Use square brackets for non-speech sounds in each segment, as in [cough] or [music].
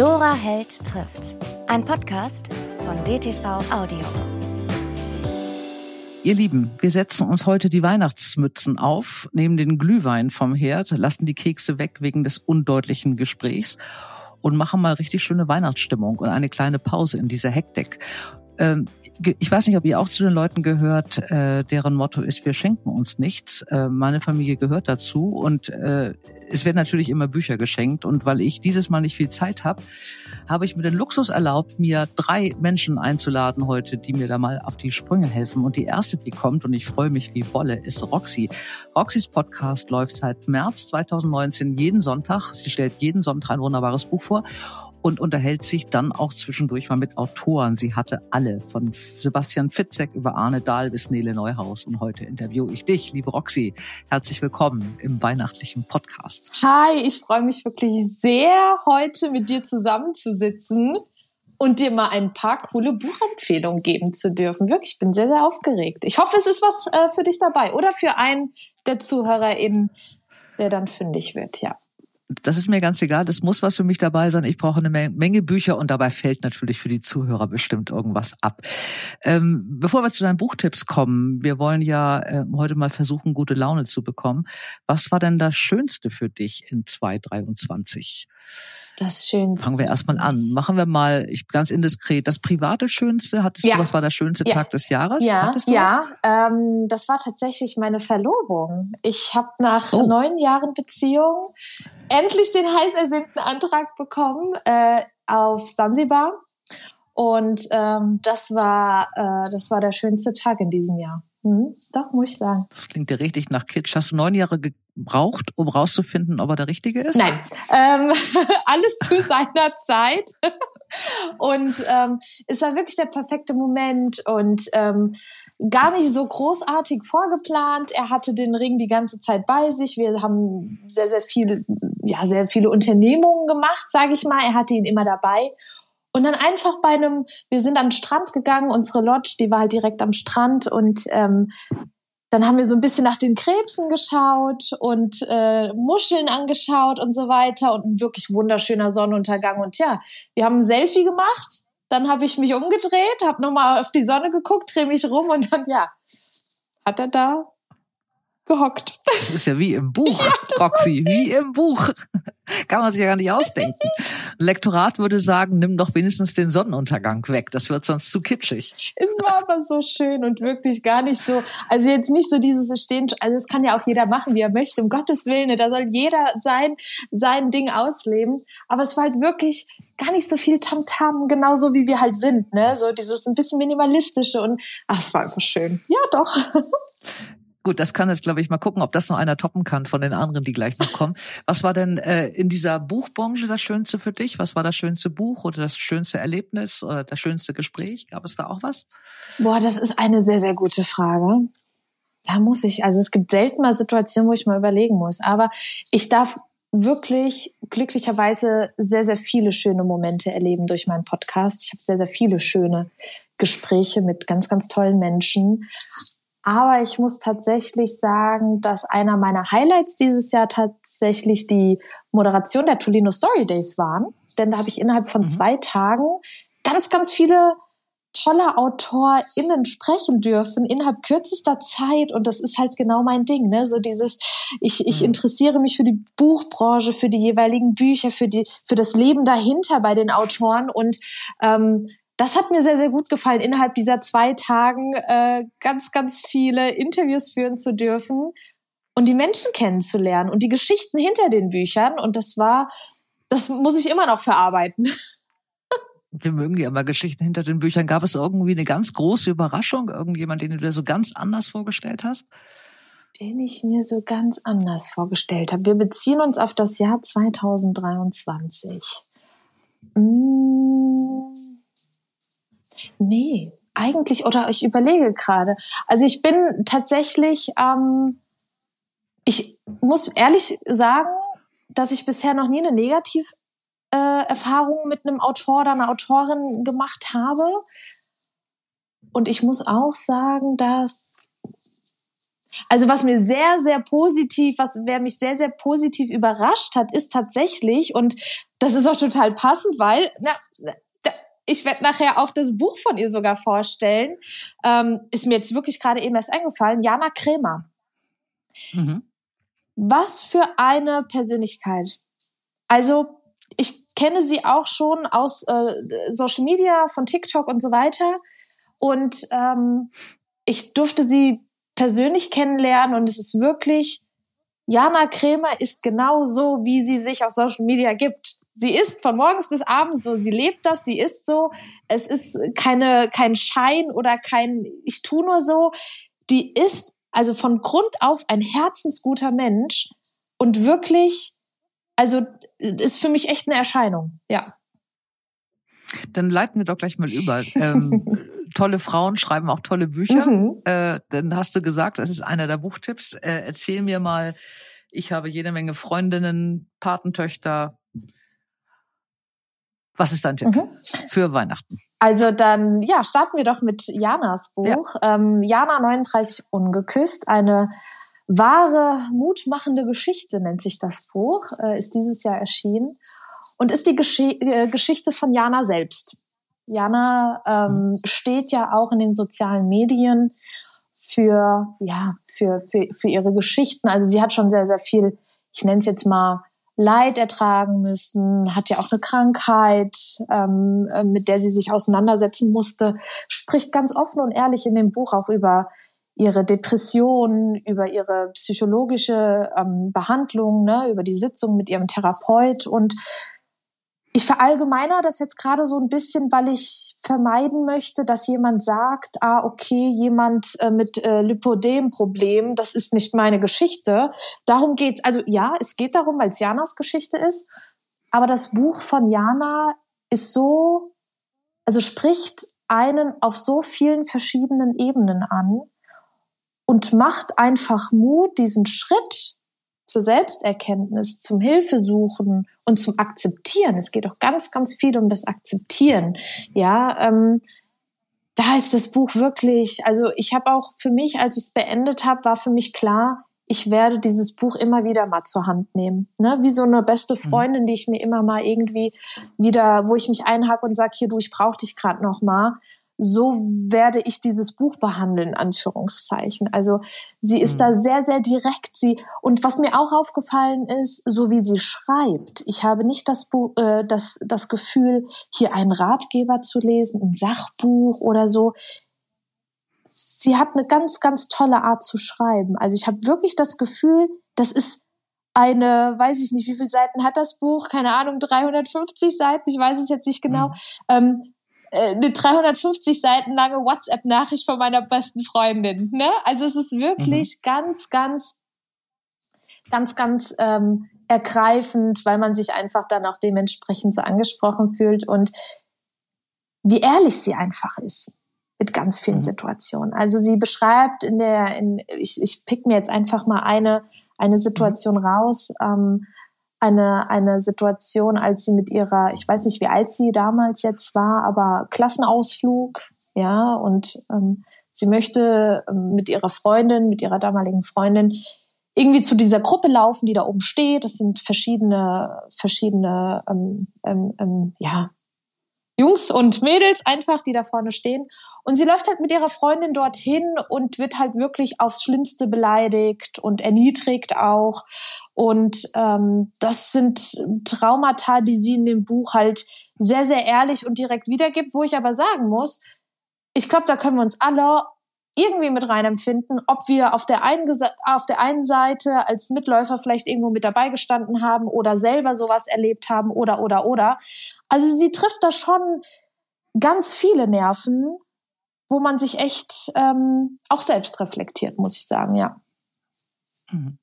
Dora Held trifft. Ein Podcast von DTV Audio. Ihr Lieben, wir setzen uns heute die Weihnachtsmützen auf, nehmen den Glühwein vom Herd, lassen die Kekse weg wegen des undeutlichen Gesprächs und machen mal richtig schöne Weihnachtsstimmung und eine kleine Pause in dieser Hektik. Ähm, ich weiß nicht, ob ihr auch zu den Leuten gehört, äh, deren Motto ist, wir schenken uns nichts. Äh, meine Familie gehört dazu und äh, es werden natürlich immer Bücher geschenkt. Und weil ich dieses Mal nicht viel Zeit habe, habe ich mir den Luxus erlaubt, mir drei Menschen einzuladen heute, die mir da mal auf die Sprünge helfen. Und die erste, die kommt, und ich freue mich wie Wolle, ist Roxy. Roxys Podcast läuft seit März 2019 jeden Sonntag. Sie stellt jeden Sonntag ein wunderbares Buch vor und unterhält sich dann auch zwischendurch mal mit Autoren. Sie hatte alle, von Sebastian Fitzek über Arne Dahl bis Nele Neuhaus. Und heute interviewe ich dich, liebe Roxy. Herzlich willkommen im weihnachtlichen Podcast. Hi, ich freue mich wirklich sehr, heute mit dir zusammenzusitzen und dir mal ein paar coole Buchempfehlungen geben zu dürfen. Wirklich, ich bin sehr, sehr aufgeregt. Ich hoffe, es ist was äh, für dich dabei oder für einen der ZuhörerInnen, der dann fündig wird, ja das ist mir ganz egal. Das muss was für mich dabei sein. Ich brauche eine Menge Bücher und dabei fällt natürlich für die Zuhörer bestimmt irgendwas ab. Ähm, bevor wir zu deinen Buchtipps kommen, wir wollen ja äh, heute mal versuchen, gute Laune zu bekommen. Was war denn das Schönste für dich in 2023? Das Schönste. Fangen wir erstmal an. Machen wir mal, ich ganz indiskret, das private Schönste. Hattest ja. du, was war der schönste ja. Tag des Jahres? Ja, ja. Ähm, das war tatsächlich meine Verlobung. Ich habe nach oh. neun Jahren Beziehung endlich den heiß ersehnten Antrag bekommen äh, auf Sansibar. Und ähm, das war äh, das war der schönste Tag in diesem Jahr. Mhm, doch, muss ich sagen. Das klingt ja richtig nach Kitsch. Hast du neun Jahre gebraucht, um rauszufinden, ob er der Richtige ist? Nein, ähm, [laughs] alles zu seiner Zeit. [laughs] und ähm, es war wirklich der perfekte Moment. Und ähm, gar nicht so großartig vorgeplant. Er hatte den Ring die ganze Zeit bei sich. Wir haben sehr, sehr viele, ja, sehr viele Unternehmungen gemacht, sage ich mal. Er hatte ihn immer dabei. Und dann einfach bei einem, wir sind den Strand gegangen, unsere Lodge, die war halt direkt am Strand und ähm, dann haben wir so ein bisschen nach den Krebsen geschaut und äh, Muscheln angeschaut und so weiter und ein wirklich wunderschöner Sonnenuntergang. Und ja, wir haben ein Selfie gemacht dann habe ich mich umgedreht, habe nochmal auf die Sonne geguckt, drehe mich rum und dann, ja, hat er da gehockt. Das ist ja wie im [laughs] Buch, ja, Roxy, wie im Buch. Kann man sich ja gar nicht ausdenken. Ein Lektorat würde sagen, nimm doch wenigstens den Sonnenuntergang weg. Das wird sonst zu kitschig. Es war aber so schön und wirklich gar nicht so, also jetzt nicht so dieses Stehen, also es kann ja auch jeder machen, wie er möchte, um Gottes Willen. Da soll jeder sein, sein Ding ausleben. Aber es war halt wirklich gar nicht so viel Tamtam, -Tam, genauso wie wir halt sind, ne? So dieses ein bisschen minimalistische und ach, es war einfach schön. Ja, doch. [laughs] Gut, das kann jetzt, glaube ich, mal gucken, ob das noch einer toppen kann von den anderen, die gleich noch kommen. Was war denn äh, in dieser Buchbranche das Schönste für dich? Was war das schönste Buch oder das schönste Erlebnis oder das schönste Gespräch? Gab es da auch was? Boah, das ist eine sehr, sehr gute Frage. Da muss ich, also es gibt selten mal Situationen, wo ich mal überlegen muss. Aber ich darf wirklich glücklicherweise sehr, sehr viele schöne Momente erleben durch meinen Podcast. Ich habe sehr, sehr viele schöne Gespräche mit ganz, ganz tollen Menschen. Aber ich muss tatsächlich sagen, dass einer meiner Highlights dieses Jahr tatsächlich die Moderation der Tolino Story Days waren. Denn da habe ich innerhalb von mhm. zwei Tagen ganz, ganz viele tolle AutorInnen sprechen dürfen innerhalb kürzester Zeit. Und das ist halt genau mein Ding, ne? So dieses, ich, ich mhm. interessiere mich für die Buchbranche, für die jeweiligen Bücher, für die, für das Leben dahinter bei den Autoren und ähm, das hat mir sehr, sehr gut gefallen, innerhalb dieser zwei Tagen äh, ganz, ganz viele Interviews führen zu dürfen und die Menschen kennenzulernen und die Geschichten hinter den Büchern. Und das war, das muss ich immer noch verarbeiten. [laughs] Wir mögen ja immer Geschichten hinter den Büchern. Gab es irgendwie eine ganz große Überraschung? Irgendjemand, den du dir so ganz anders vorgestellt hast? Den ich mir so ganz anders vorgestellt habe. Wir beziehen uns auf das Jahr 2023. Mmh Nee, eigentlich, oder ich überlege gerade. Also ich bin tatsächlich, ähm, ich muss ehrlich sagen, dass ich bisher noch nie eine Negativerfahrung äh, mit einem Autor oder einer Autorin gemacht habe. Und ich muss auch sagen, dass Also was mir sehr, sehr positiv, was wer mich sehr, sehr positiv überrascht hat, ist tatsächlich, und das ist auch total passend, weil, na, ich werde nachher auch das Buch von ihr sogar vorstellen. Ähm, ist mir jetzt wirklich gerade eben erst eingefallen. Jana Krämer. Mhm. Was für eine Persönlichkeit. Also ich kenne sie auch schon aus äh, Social Media, von TikTok und so weiter. Und ähm, ich durfte sie persönlich kennenlernen und es ist wirklich, Jana Krämer ist genau so, wie sie sich auf Social Media gibt. Sie ist von morgens bis abends so, sie lebt das, sie ist so. Es ist keine, kein Schein oder kein, ich tu nur so. Die ist also von Grund auf ein herzensguter Mensch und wirklich, also ist für mich echt eine Erscheinung, ja. Dann leiten wir doch gleich mal über. ähm, [laughs] tolle Frauen schreiben auch tolle Bücher. Mhm. Äh, dann hast du gesagt, das ist einer der Buchtipps. Äh, erzähl mir mal, ich habe jede Menge Freundinnen, Patentöchter, was ist dein Tipp mhm. für Weihnachten? Also dann, ja, starten wir doch mit Janas Buch. Ja. Ähm, Jana 39 Ungeküsst, eine wahre, mutmachende Geschichte nennt sich das Buch, äh, ist dieses Jahr erschienen und ist die Gesch äh, Geschichte von Jana selbst. Jana ähm, mhm. steht ja auch in den sozialen Medien für, ja, für, für, für ihre Geschichten. Also sie hat schon sehr, sehr viel, ich nenne es jetzt mal, Leid ertragen müssen, hat ja auch eine Krankheit, ähm, äh, mit der sie sich auseinandersetzen musste, spricht ganz offen und ehrlich in dem Buch auch über ihre Depression, über ihre psychologische ähm, Behandlung, ne, über die Sitzung mit ihrem Therapeut. Und ich verallgemeiner das jetzt gerade so ein bisschen, weil ich vermeiden möchte, dass jemand sagt, ah, okay, jemand äh, mit äh, Lipodem-Problem, das ist nicht meine Geschichte. Darum geht's. Also ja, es geht darum, weil es Janas Geschichte ist. Aber das Buch von Jana ist so, also spricht einen auf so vielen verschiedenen Ebenen an und macht einfach Mut, diesen Schritt zur Selbsterkenntnis, zum Hilfesuchen und zum Akzeptieren. Es geht auch ganz, ganz viel um das Akzeptieren. Ja, ähm, da ist das Buch wirklich, also ich habe auch für mich, als ich es beendet habe, war für mich klar, ich werde dieses Buch immer wieder mal zur Hand nehmen. Ne? Wie so eine beste mhm. Freundin, die ich mir immer mal irgendwie wieder, wo ich mich einhacke und sage, hier du, ich brauche dich gerade noch mal so werde ich dieses Buch behandeln, Anführungszeichen. Also sie ist mhm. da sehr, sehr direkt. Sie und was mir auch aufgefallen ist, so wie sie schreibt, ich habe nicht das, Buch, äh, das, das Gefühl, hier einen Ratgeber zu lesen, ein Sachbuch oder so. Sie hat eine ganz, ganz tolle Art zu schreiben. Also ich habe wirklich das Gefühl, das ist eine, weiß ich nicht, wie viele Seiten hat das Buch? Keine Ahnung, 350 Seiten, ich weiß es jetzt nicht genau. Mhm. Ähm, äh, eine 350 Seiten lange WhatsApp-Nachricht von meiner besten Freundin. Ne? Also es ist wirklich mhm. ganz, ganz, ganz, ganz ähm, ergreifend, weil man sich einfach dann auch dementsprechend so angesprochen fühlt und wie ehrlich sie einfach ist mit ganz vielen mhm. Situationen. Also sie beschreibt in der, in, ich, ich pick mir jetzt einfach mal eine, eine Situation mhm. raus. Ähm, eine, eine Situation, als sie mit ihrer, ich weiß nicht, wie alt sie damals jetzt war, aber Klassenausflug, ja, und ähm, sie möchte ähm, mit ihrer Freundin, mit ihrer damaligen Freundin irgendwie zu dieser Gruppe laufen, die da oben steht. Das sind verschiedene, verschiedene, ähm, ähm, ähm, ja, Jungs und Mädels einfach, die da vorne stehen. Und sie läuft halt mit ihrer Freundin dorthin und wird halt wirklich aufs Schlimmste beleidigt und erniedrigt auch. Und ähm, das sind Traumata, die sie in dem Buch halt sehr, sehr ehrlich und direkt wiedergibt, wo ich aber sagen muss, ich glaube, da können wir uns alle irgendwie mit rein empfinden, ob wir auf der, einen, auf der einen Seite als Mitläufer vielleicht irgendwo mit dabei gestanden haben oder selber sowas erlebt haben oder, oder, oder. Also sie trifft da schon ganz viele Nerven, wo man sich echt ähm, auch selbst reflektiert, muss ich sagen, ja. Mhm.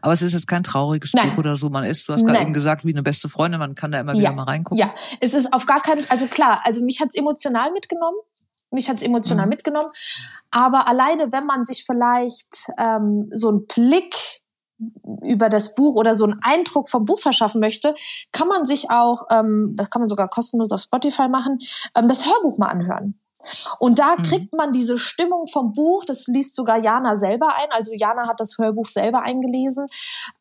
Aber es ist jetzt kein trauriges Nein. Buch oder so. Man ist, du hast gerade eben gesagt, wie eine beste Freundin, man kann da immer wieder ja. mal reingucken. Ja, es ist auf gar keinen, also klar, also mich hat's emotional mitgenommen. Mich hat's emotional mhm. mitgenommen. Aber alleine, wenn man sich vielleicht ähm, so einen Blick über das Buch oder so einen Eindruck vom Buch verschaffen möchte, kann man sich auch, ähm, das kann man sogar kostenlos auf Spotify machen, ähm, das Hörbuch mal anhören. Und da mhm. kriegt man diese Stimmung vom Buch, das liest sogar Jana selber ein, also Jana hat das Hörbuch selber eingelesen,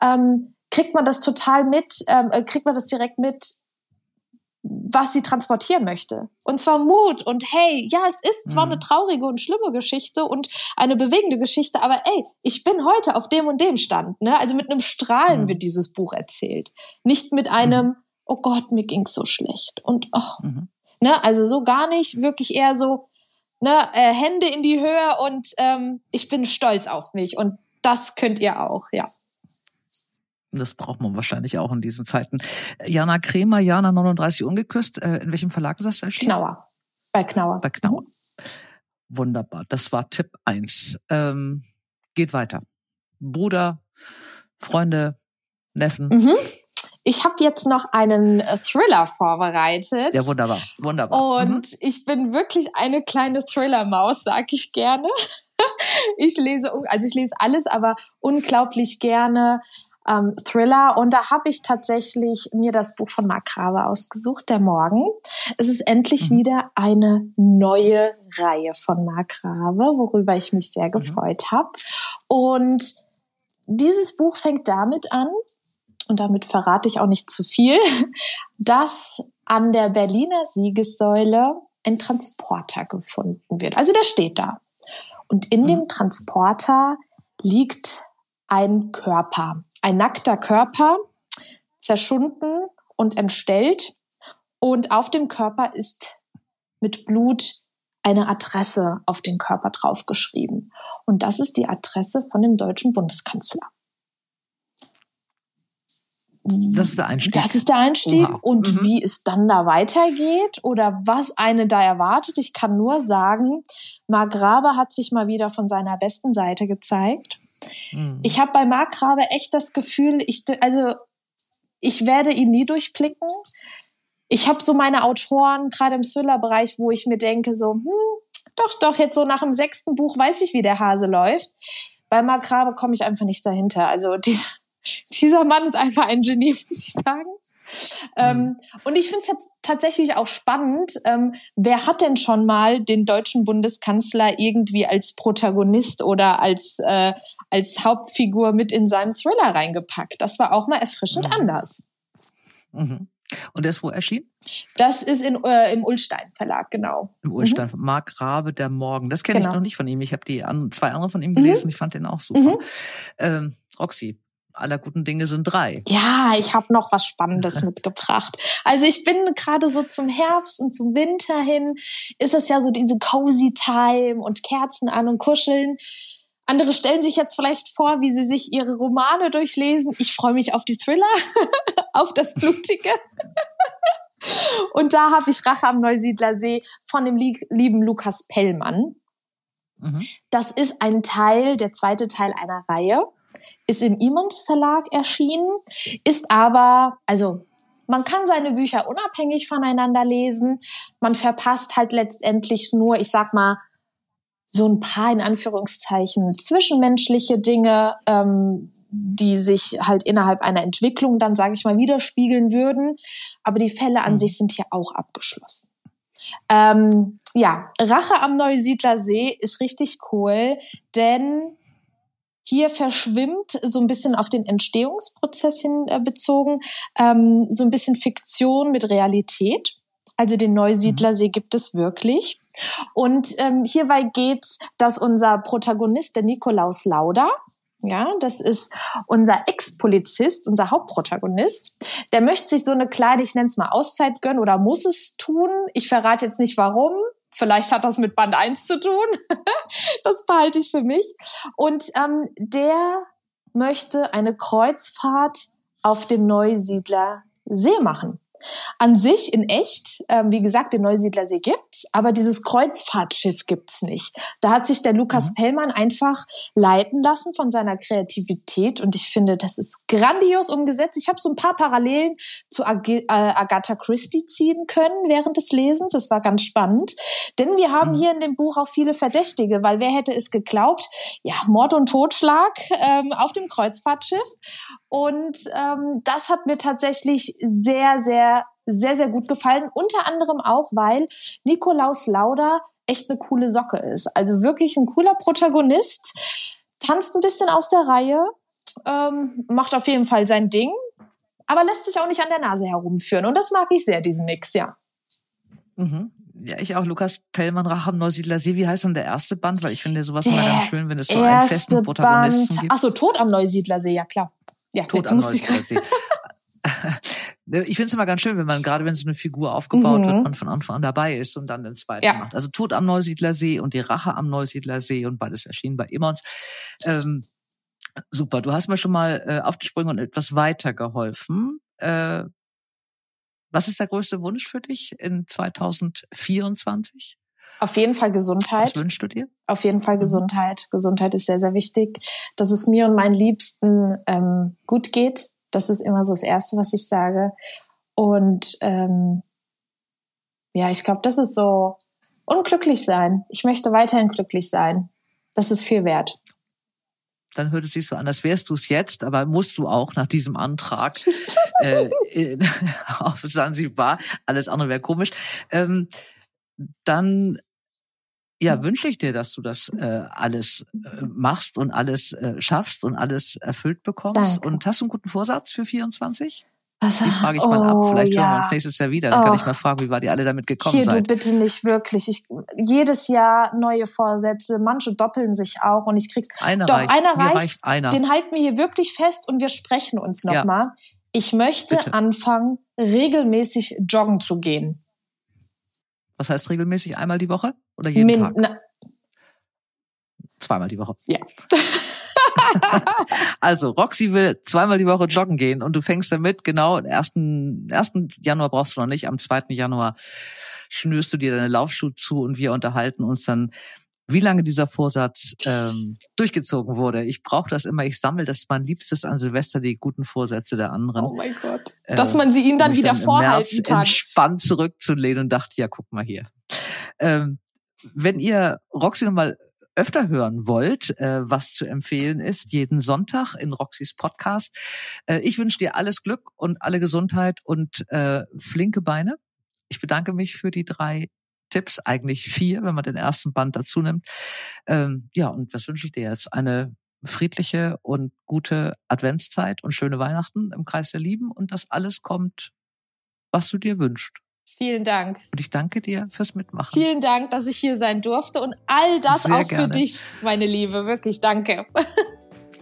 ähm, kriegt man das total mit, ähm, äh, kriegt man das direkt mit, was sie transportieren möchte. Und zwar Mut und hey, ja, es ist zwar mhm. eine traurige und schlimme Geschichte und eine bewegende Geschichte, aber ey, ich bin heute auf dem und dem Stand. Ne? Also mit einem Strahlen mhm. wird dieses Buch erzählt. Nicht mit einem, mhm. oh Gott, mir ging's so schlecht. Und oh, mhm. ne, also so gar nicht, wirklich eher so, ne, äh, Hände in die Höhe und ähm, ich bin stolz auf mich. Und das könnt ihr auch, ja. Das braucht man wahrscheinlich auch in diesen Zeiten. Jana Kremer, Jana 39 ungeküsst. Äh, in welchem Verlag ist das erschienen? Knauer. Bei Knauer. Bei Knauer. Wunderbar. Das war Tipp eins. Ähm, geht weiter. Bruder, Freunde, Neffen. Mhm. Ich habe jetzt noch einen äh, Thriller vorbereitet. Ja, wunderbar, wunderbar. Und mhm. ich bin wirklich eine kleine Thriller-Maus, sag ich gerne. [laughs] ich lese, also ich lese alles, aber unglaublich gerne ähm, Thriller. Und da habe ich tatsächlich mir das Buch von Mark Grabe ausgesucht, Der Morgen. Es ist endlich mhm. wieder eine neue Reihe von Mark Grabe, worüber ich mich sehr mhm. gefreut mhm. habe. Und dieses Buch fängt damit an, und damit verrate ich auch nicht zu viel, [laughs] dass an der Berliner Siegessäule ein Transporter gefunden wird. Also der steht da. Und in mhm. dem Transporter liegt ein Körper ein nackter Körper, zerschunden und entstellt. Und auf dem Körper ist mit Blut eine Adresse auf den Körper draufgeschrieben. Und das ist die Adresse von dem deutschen Bundeskanzler. Das ist der Einstieg. Das ist der Einstieg. Oha. Und mhm. wie es dann da weitergeht oder was eine da erwartet, ich kann nur sagen, Mark Grabe hat sich mal wieder von seiner besten Seite gezeigt. Mhm. Ich habe bei Mark Grabe echt das Gefühl, ich, also ich werde ihn nie durchblicken. Ich habe so meine Autoren, gerade im Thriller-Bereich, wo ich mir denke, so, hm, doch, doch, jetzt so nach dem sechsten Buch weiß ich, wie der Hase läuft. Bei Mark Grabe komme ich einfach nicht dahinter. Also [laughs] dieser, dieser Mann ist einfach ein Genie, [laughs] muss ich sagen. Ähm, mhm. und ich finde es tatsächlich auch spannend, ähm, wer hat denn schon mal den deutschen Bundeskanzler irgendwie als Protagonist oder als, äh, als Hauptfigur mit in seinem Thriller reingepackt. Das war auch mal erfrischend mhm. anders. Mhm. Und der ist wo erschienen? Das ist in, äh, im Ulstein Verlag, genau. Im Ulstein. Mhm. Mark Rabe, der Morgen. Das kenne genau. ich noch nicht von ihm. Ich habe die an, zwei andere von ihm gelesen. Mhm. Ich fand den auch super. Mhm. Ähm, Roxy, aller guten Dinge sind drei. Ja, ich habe noch was Spannendes [laughs] mitgebracht. Also ich bin gerade so zum Herbst und zum Winter hin, ist es ja so diese cozy Time und Kerzen an und kuscheln. Andere stellen sich jetzt vielleicht vor, wie sie sich ihre Romane durchlesen. Ich freue mich auf die Thriller, [laughs] auf das Blutige. [laughs] Und da habe ich Rache am Neusiedler See von dem lieben Lukas Pellmann. Mhm. Das ist ein Teil, der zweite Teil einer Reihe, ist im Imons Verlag erschienen, ist aber, also man kann seine Bücher unabhängig voneinander lesen. Man verpasst halt letztendlich nur, ich sag mal, so ein paar in Anführungszeichen zwischenmenschliche Dinge, ähm, die sich halt innerhalb einer Entwicklung dann, sage ich mal, widerspiegeln würden. Aber die Fälle an mhm. sich sind hier auch abgeschlossen. Ähm, ja, Rache am Neusiedler See ist richtig cool, denn hier verschwimmt so ein bisschen auf den Entstehungsprozess hin äh, bezogen, ähm, so ein bisschen Fiktion mit Realität. Also den Neusiedlersee gibt es wirklich. Und ähm, hierbei geht's, dass unser Protagonist, der Nikolaus Lauda, ja, das ist unser Ex-Polizist, unser Hauptprotagonist. Der möchte sich so eine kleine, ich nenne es mal Auszeit gönnen oder muss es tun. Ich verrate jetzt nicht warum. Vielleicht hat das mit Band 1 zu tun. [laughs] das behalte ich für mich. Und ähm, der möchte eine Kreuzfahrt auf dem Neusiedler See machen. An sich in echt, ähm, wie gesagt, den Neusiedlersee gibt's, aber dieses Kreuzfahrtschiff gibt's nicht. Da hat sich der Lukas mhm. Pellmann einfach leiten lassen von seiner Kreativität und ich finde, das ist grandios umgesetzt. Ich habe so ein paar Parallelen zu Ag äh, Agatha Christie ziehen können während des Lesens. Das war ganz spannend, denn wir haben mhm. hier in dem Buch auch viele Verdächtige, weil wer hätte es geglaubt? Ja, Mord und Totschlag ähm, auf dem Kreuzfahrtschiff und ähm, das hat mir tatsächlich sehr, sehr, sehr, sehr gut gefallen. Unter anderem auch, weil Nikolaus Lauda echt eine coole Socke ist. Also wirklich ein cooler Protagonist, tanzt ein bisschen aus der Reihe, ähm, macht auf jeden Fall sein Ding, aber lässt sich auch nicht an der Nase herumführen. Und das mag ich sehr, diesen Mix, ja. Mhm. Ja, ich auch. Lukas Pellmann, Rache am Neusiedler See. Wie heißt denn der erste Band? Weil ich finde sowas immer ganz schön, wenn es so einen festen Protagonisten Band. gibt. Ach so, Tod am Neusiedler See, ja klar. Ja, Tod am See. ich [laughs] finde es immer ganz schön, wenn man, gerade wenn so eine Figur aufgebaut mhm. wird, man von Anfang an dabei ist und dann den zweiten ja. macht. Also Tod am Neusiedlersee und die Rache am Neusiedlersee und beides erschienen bei Immons. Ähm, super, du hast mir schon mal äh, aufgesprungen und etwas weiter geholfen. Äh, was ist der größte Wunsch für dich in 2024? Auf jeden Fall Gesundheit. Was wünschst du dir? Auf jeden Fall mhm. Gesundheit. Gesundheit ist sehr, sehr wichtig. Dass es mir und meinen Liebsten ähm, gut geht. Das ist immer so das Erste, was ich sage. Und ähm, ja, ich glaube, das ist so unglücklich sein. Ich möchte weiterhin glücklich sein. Das ist viel wert dann hört es sich so an, als wärst du es jetzt, aber musst du auch nach diesem Antrag [laughs] äh, [laughs] auf Sansibar, alles andere wäre komisch, ähm, dann ja, wünsche ich dir, dass du das äh, alles äh, machst und alles äh, schaffst und alles erfüllt bekommst. Danke. Und hast du einen guten Vorsatz für 24? Was, die frage ich oh, mal ab. Oh, Vielleicht ja. hören wir uns nächstes Jahr wieder. Dann Och, kann ich mal fragen, wie war die alle damit gekommen Hier, seid. du bitte nicht wirklich. Ich, jedes Jahr neue Vorsätze. Manche doppeln sich auch und ich krieg's. Einer Doch, reicht. einer Mir reicht. Einer. Den halten wir hier wirklich fest und wir sprechen uns nochmal. Ja. Ich möchte bitte. anfangen, regelmäßig joggen zu gehen. Was heißt regelmäßig? Einmal die Woche oder jeden Min Tag? Na, Zweimal die Woche. Ja. [laughs] also Roxy will zweimal die Woche joggen gehen und du fängst damit, genau, ersten, ersten Januar brauchst du noch nicht, am zweiten Januar schnürst du dir deine Laufschuhe zu und wir unterhalten uns dann, wie lange dieser Vorsatz ähm, durchgezogen wurde. Ich brauche das immer, ich sammle das mein Liebstes an Silvester, die guten Vorsätze der anderen. Oh mein Gott. Äh, Dass man sie ihnen dann wieder dann vorhalten kann. entspannt zurückzulehnen und dachte, ja, guck mal hier. Ähm, wenn ihr Roxy nochmal öfter hören wollt, äh, was zu empfehlen ist, jeden Sonntag in Roxys Podcast. Äh, ich wünsche dir alles Glück und alle Gesundheit und äh, flinke Beine. Ich bedanke mich für die drei Tipps, eigentlich vier, wenn man den ersten Band dazu nimmt. Ähm, ja, und was wünsche ich dir jetzt? Eine friedliche und gute Adventszeit und schöne Weihnachten im Kreis der Lieben und dass alles kommt, was du dir wünschst. Vielen Dank. Und ich danke dir fürs Mitmachen. Vielen Dank, dass ich hier sein durfte und all das Sehr auch gerne. für dich, meine Liebe. Wirklich, danke. [laughs]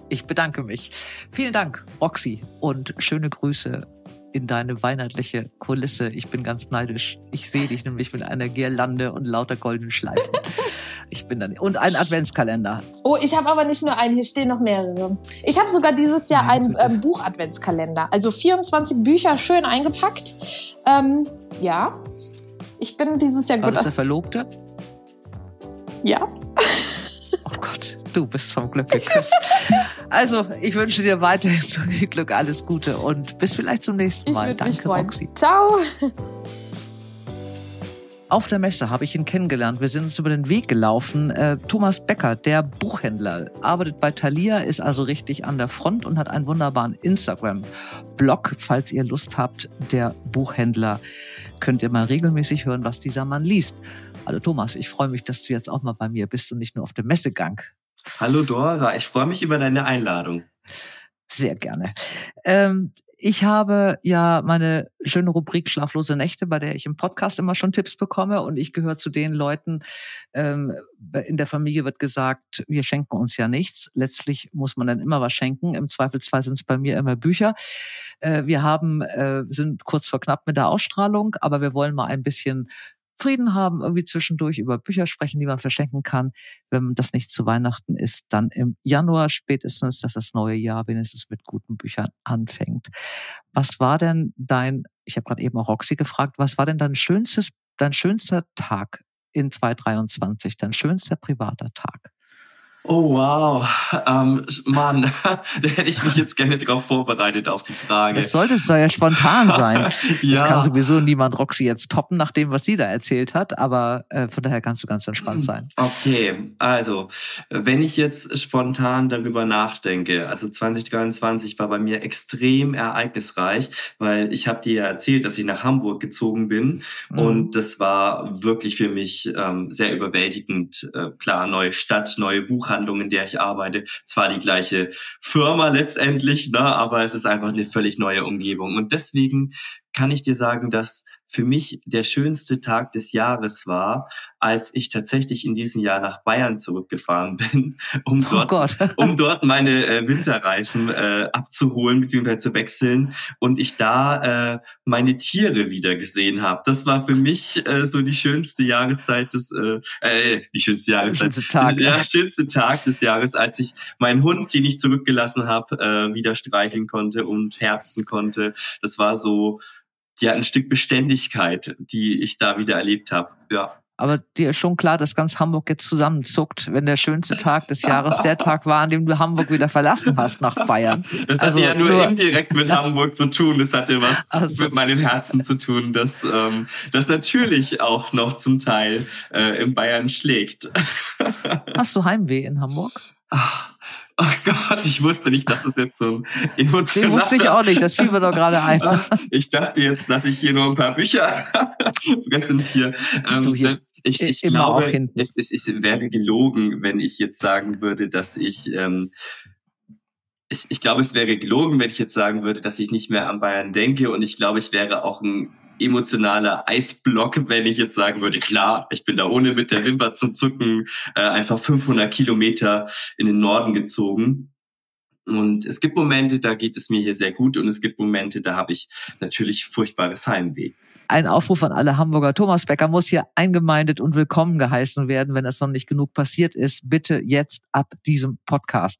Ich bedanke mich. Vielen Dank, Roxy, und schöne Grüße in deine weihnachtliche Kulisse. Ich bin ganz neidisch. Ich sehe dich nämlich mit einer Girlande und lauter goldenen Schleifen. [laughs] Ich bin dann und ein Adventskalender. Oh, ich habe aber nicht nur einen, hier stehen noch mehrere. Ich habe sogar dieses Jahr Nein, einen ähm, Buch-Adventskalender. Also 24 Bücher schön eingepackt. Ähm, ja, ich bin dieses Jahr gut. War das der Verlobte? Ja. Oh Gott, du bist vom Glück geküsst. Also, ich wünsche dir weiterhin so viel Glück, alles Gute und bis vielleicht zum nächsten Mal. Ich Danke, Roxy. Ciao. Auf der Messe habe ich ihn kennengelernt. Wir sind uns über den Weg gelaufen. Äh, Thomas Becker, der Buchhändler, arbeitet bei Thalia, ist also richtig an der Front und hat einen wunderbaren Instagram-Blog. Falls ihr Lust habt, der Buchhändler, könnt ihr mal regelmäßig hören, was dieser Mann liest. Hallo Thomas, ich freue mich, dass du jetzt auch mal bei mir bist und nicht nur auf dem Messegang. Hallo Dora, ich freue mich über deine Einladung. Sehr gerne. Ähm, ich habe ja meine schöne Rubrik Schlaflose Nächte, bei der ich im Podcast immer schon Tipps bekomme. Und ich gehöre zu den Leuten, ähm, in der Familie wird gesagt, wir schenken uns ja nichts. Letztlich muss man dann immer was schenken. Im Zweifelsfall sind es bei mir immer Bücher. Äh, wir haben, äh, sind kurz vor knapp mit der Ausstrahlung, aber wir wollen mal ein bisschen Frieden haben, irgendwie zwischendurch über Bücher sprechen, die man verschenken kann. Wenn das nicht zu Weihnachten ist, dann im Januar spätestens, dass das neue Jahr wenigstens mit guten Büchern anfängt. Was war denn dein, ich habe gerade eben auch Roxy gefragt, was war denn dein schönstes, dein schönster Tag in 2023, dein schönster privater Tag? Oh wow, ähm, Mann, [laughs] da hätte ich mich jetzt gerne darauf vorbereitet auf die Frage. Es sollte es soll ja spontan sein. [laughs] ja. Das kann sowieso niemand Roxy jetzt toppen, nach dem, was sie da erzählt hat, aber äh, von daher kannst du ganz entspannt sein. Okay, also wenn ich jetzt spontan darüber nachdenke, also 2023 war bei mir extrem ereignisreich, weil ich habe dir ja erzählt, dass ich nach Hamburg gezogen bin mhm. und das war wirklich für mich ähm, sehr überwältigend. Äh, klar, neue Stadt, neue Buchhandlung Buchhandlung, in der ich arbeite. Zwar die gleiche Firma letztendlich, ne, aber es ist einfach eine völlig neue Umgebung. Und deswegen kann ich dir sagen, dass für mich der schönste Tag des Jahres war, als ich tatsächlich in diesem Jahr nach Bayern zurückgefahren [laughs] bin, um oh dort, oh [laughs] um dort meine äh, Winterreifen äh, abzuholen bzw. zu wechseln und ich da äh, meine Tiere wieder gesehen habe. Das war für mich äh, so die schönste Jahreszeit des, äh, äh die schönste Jahreszeit, schönste Tag, ja, schönste Tag des Jahres, als ich meinen Hund, den ich zurückgelassen habe, äh, wieder streicheln konnte und herzen konnte. Das war so ja ein Stück Beständigkeit, die ich da wieder erlebt habe. Ja. Aber dir ist schon klar, dass ganz Hamburg jetzt zusammenzuckt, wenn der schönste Tag des Jahres der Tag war, an dem du Hamburg wieder verlassen hast nach Bayern. Das also hatte ja nur, nur indirekt mit [laughs] Hamburg zu tun. Das hatte was also. mit meinem Herzen zu tun, das, ähm, das natürlich auch noch zum Teil äh, in Bayern schlägt. Hast du Heimweh in Hamburg? Ach, Oh Gott, ich wusste nicht, dass das jetzt so ein emotionaler... Den wusste ich auch nicht, das fiel mir doch gerade ein. [laughs] Ich dachte jetzt, dass ich hier nur ein paar Bücher [laughs] präsentiere. Ähm, hier, ich, ich glaube, es, es, es wäre gelogen, wenn ich jetzt sagen würde, dass ich... Ähm, ich, ich glaube, es wäre gelogen, wenn ich jetzt sagen würde, dass ich nicht mehr an Bayern denke. Und ich glaube, ich wäre auch ein emotionaler Eisblock, wenn ich jetzt sagen würde, klar, ich bin da ohne mit der Wimper zum Zucken äh, einfach 500 Kilometer in den Norden gezogen. Und es gibt Momente, da geht es mir hier sehr gut und es gibt Momente, da habe ich natürlich furchtbares Heimweh. Ein Aufruf an alle Hamburger. Thomas Becker muss hier eingemeindet und willkommen geheißen werden, wenn es noch nicht genug passiert ist. Bitte jetzt ab diesem Podcast.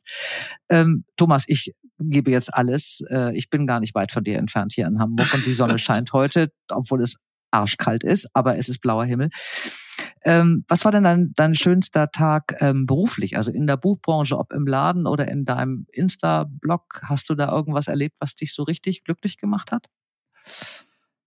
Ähm, Thomas, ich gebe jetzt alles. Äh, ich bin gar nicht weit von dir entfernt hier in Hamburg und die Sonne [laughs] scheint heute, obwohl es arschkalt ist, aber es ist blauer Himmel. Ähm, was war denn dein, dein schönster Tag ähm, beruflich, also in der Buchbranche, ob im Laden oder in deinem Insta-Blog? Hast du da irgendwas erlebt, was dich so richtig glücklich gemacht hat?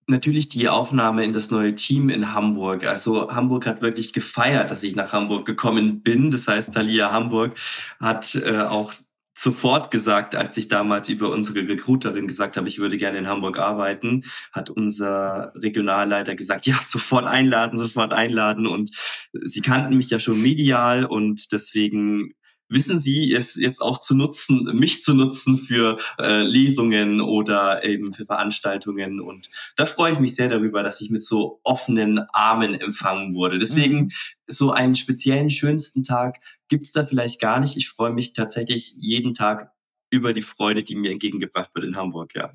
Natürlich die Aufnahme in das neue Team in Hamburg. Also Hamburg hat wirklich gefeiert, dass ich nach Hamburg gekommen bin. Das heißt, Thalia Hamburg hat äh, auch sofort gesagt, als ich damals über unsere Recruiterin gesagt habe, ich würde gerne in Hamburg arbeiten, hat unser Regionalleiter gesagt, ja, sofort einladen, sofort einladen. Und sie kannten mich ja schon medial und deswegen wissen Sie es jetzt auch zu nutzen, mich zu nutzen für äh, Lesungen oder eben für Veranstaltungen. Und da freue ich mich sehr darüber, dass ich mit so offenen Armen empfangen wurde. Deswegen mhm. so einen speziellen schönsten Tag gibt's da vielleicht gar nicht. Ich freue mich tatsächlich jeden Tag über die Freude, die mir entgegengebracht wird in Hamburg, ja.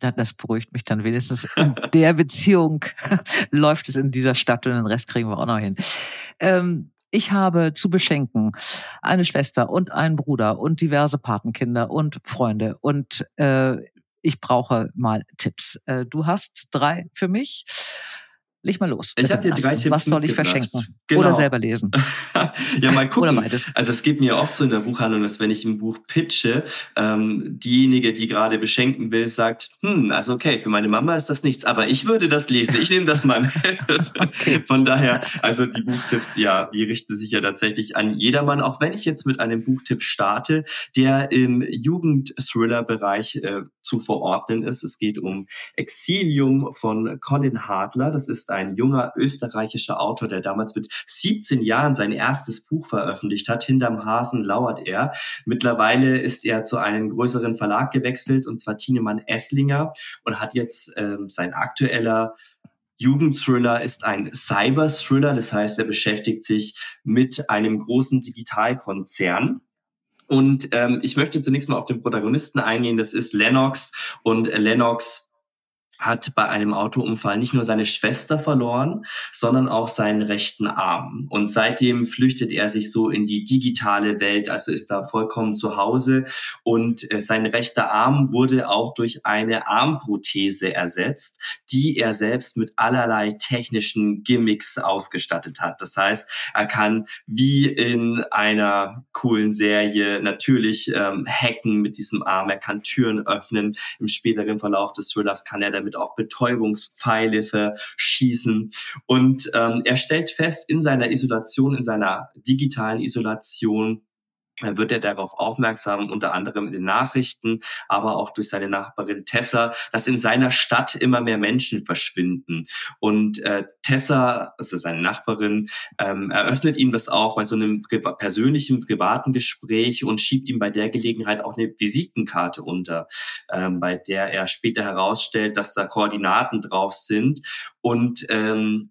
Das beruhigt mich dann wenigstens. In der Beziehung [laughs] läuft es in dieser Stadt und den Rest kriegen wir auch noch hin. Ähm, ich habe zu beschenken eine Schwester und einen Bruder und diverse Patenkinder und Freunde und äh, ich brauche mal Tipps. Äh, du hast drei für mich. Leg mal los. Ich habe dir drei Tipps Was soll ich verschenken? Genau. Oder selber lesen? [laughs] ja, mal gucken. Also es geht mir oft so in der Buchhandlung, dass wenn ich ein Buch pitche, ähm, diejenige, die gerade beschenken will, sagt, hm, also okay, für meine Mama ist das nichts, aber ich würde das lesen. Ich nehme das mal mit. [laughs] [laughs] Von daher, also die Buchtipps, ja, die richten sich ja tatsächlich an jedermann, auch wenn ich jetzt mit einem Buchtipp starte, der im Jugend-Thriller-Bereich äh, zu verordnen ist. Es geht um Exilium von Colin Hartler. Das ist ein junger österreichischer Autor, der damals mit 17 Jahren sein erstes Buch veröffentlicht hat. Hinterm Hasen lauert er. Mittlerweile ist er zu einem größeren Verlag gewechselt, und zwar Tienemann Esslinger, und hat jetzt ähm, sein aktueller Jugendthriller ist ein Cyber-Thriller, das heißt, er beschäftigt sich mit einem großen Digitalkonzern. Und ähm, ich möchte zunächst mal auf den Protagonisten eingehen, das ist Lennox. Und Lennox hat bei einem Autounfall nicht nur seine Schwester verloren, sondern auch seinen rechten Arm. Und seitdem flüchtet er sich so in die digitale Welt, also ist da vollkommen zu Hause. Und äh, sein rechter Arm wurde auch durch eine Armprothese ersetzt, die er selbst mit allerlei technischen Gimmicks ausgestattet hat. Das heißt, er kann wie in einer coolen Serie natürlich ähm, hacken mit diesem Arm. Er kann Türen öffnen. Im späteren Verlauf des Thrillers kann er damit damit auch Betäubungspfeile verschießen. Und ähm, er stellt fest, in seiner Isolation, in seiner digitalen Isolation, wird er darauf aufmerksam, unter anderem in den Nachrichten, aber auch durch seine Nachbarin Tessa, dass in seiner Stadt immer mehr Menschen verschwinden. Und äh, Tessa, also seine Nachbarin, ähm, eröffnet ihm das auch bei so einem persönlichen, privaten Gespräch und schiebt ihm bei der Gelegenheit auch eine Visitenkarte unter, ähm, bei der er später herausstellt, dass da Koordinaten drauf sind. Und ähm,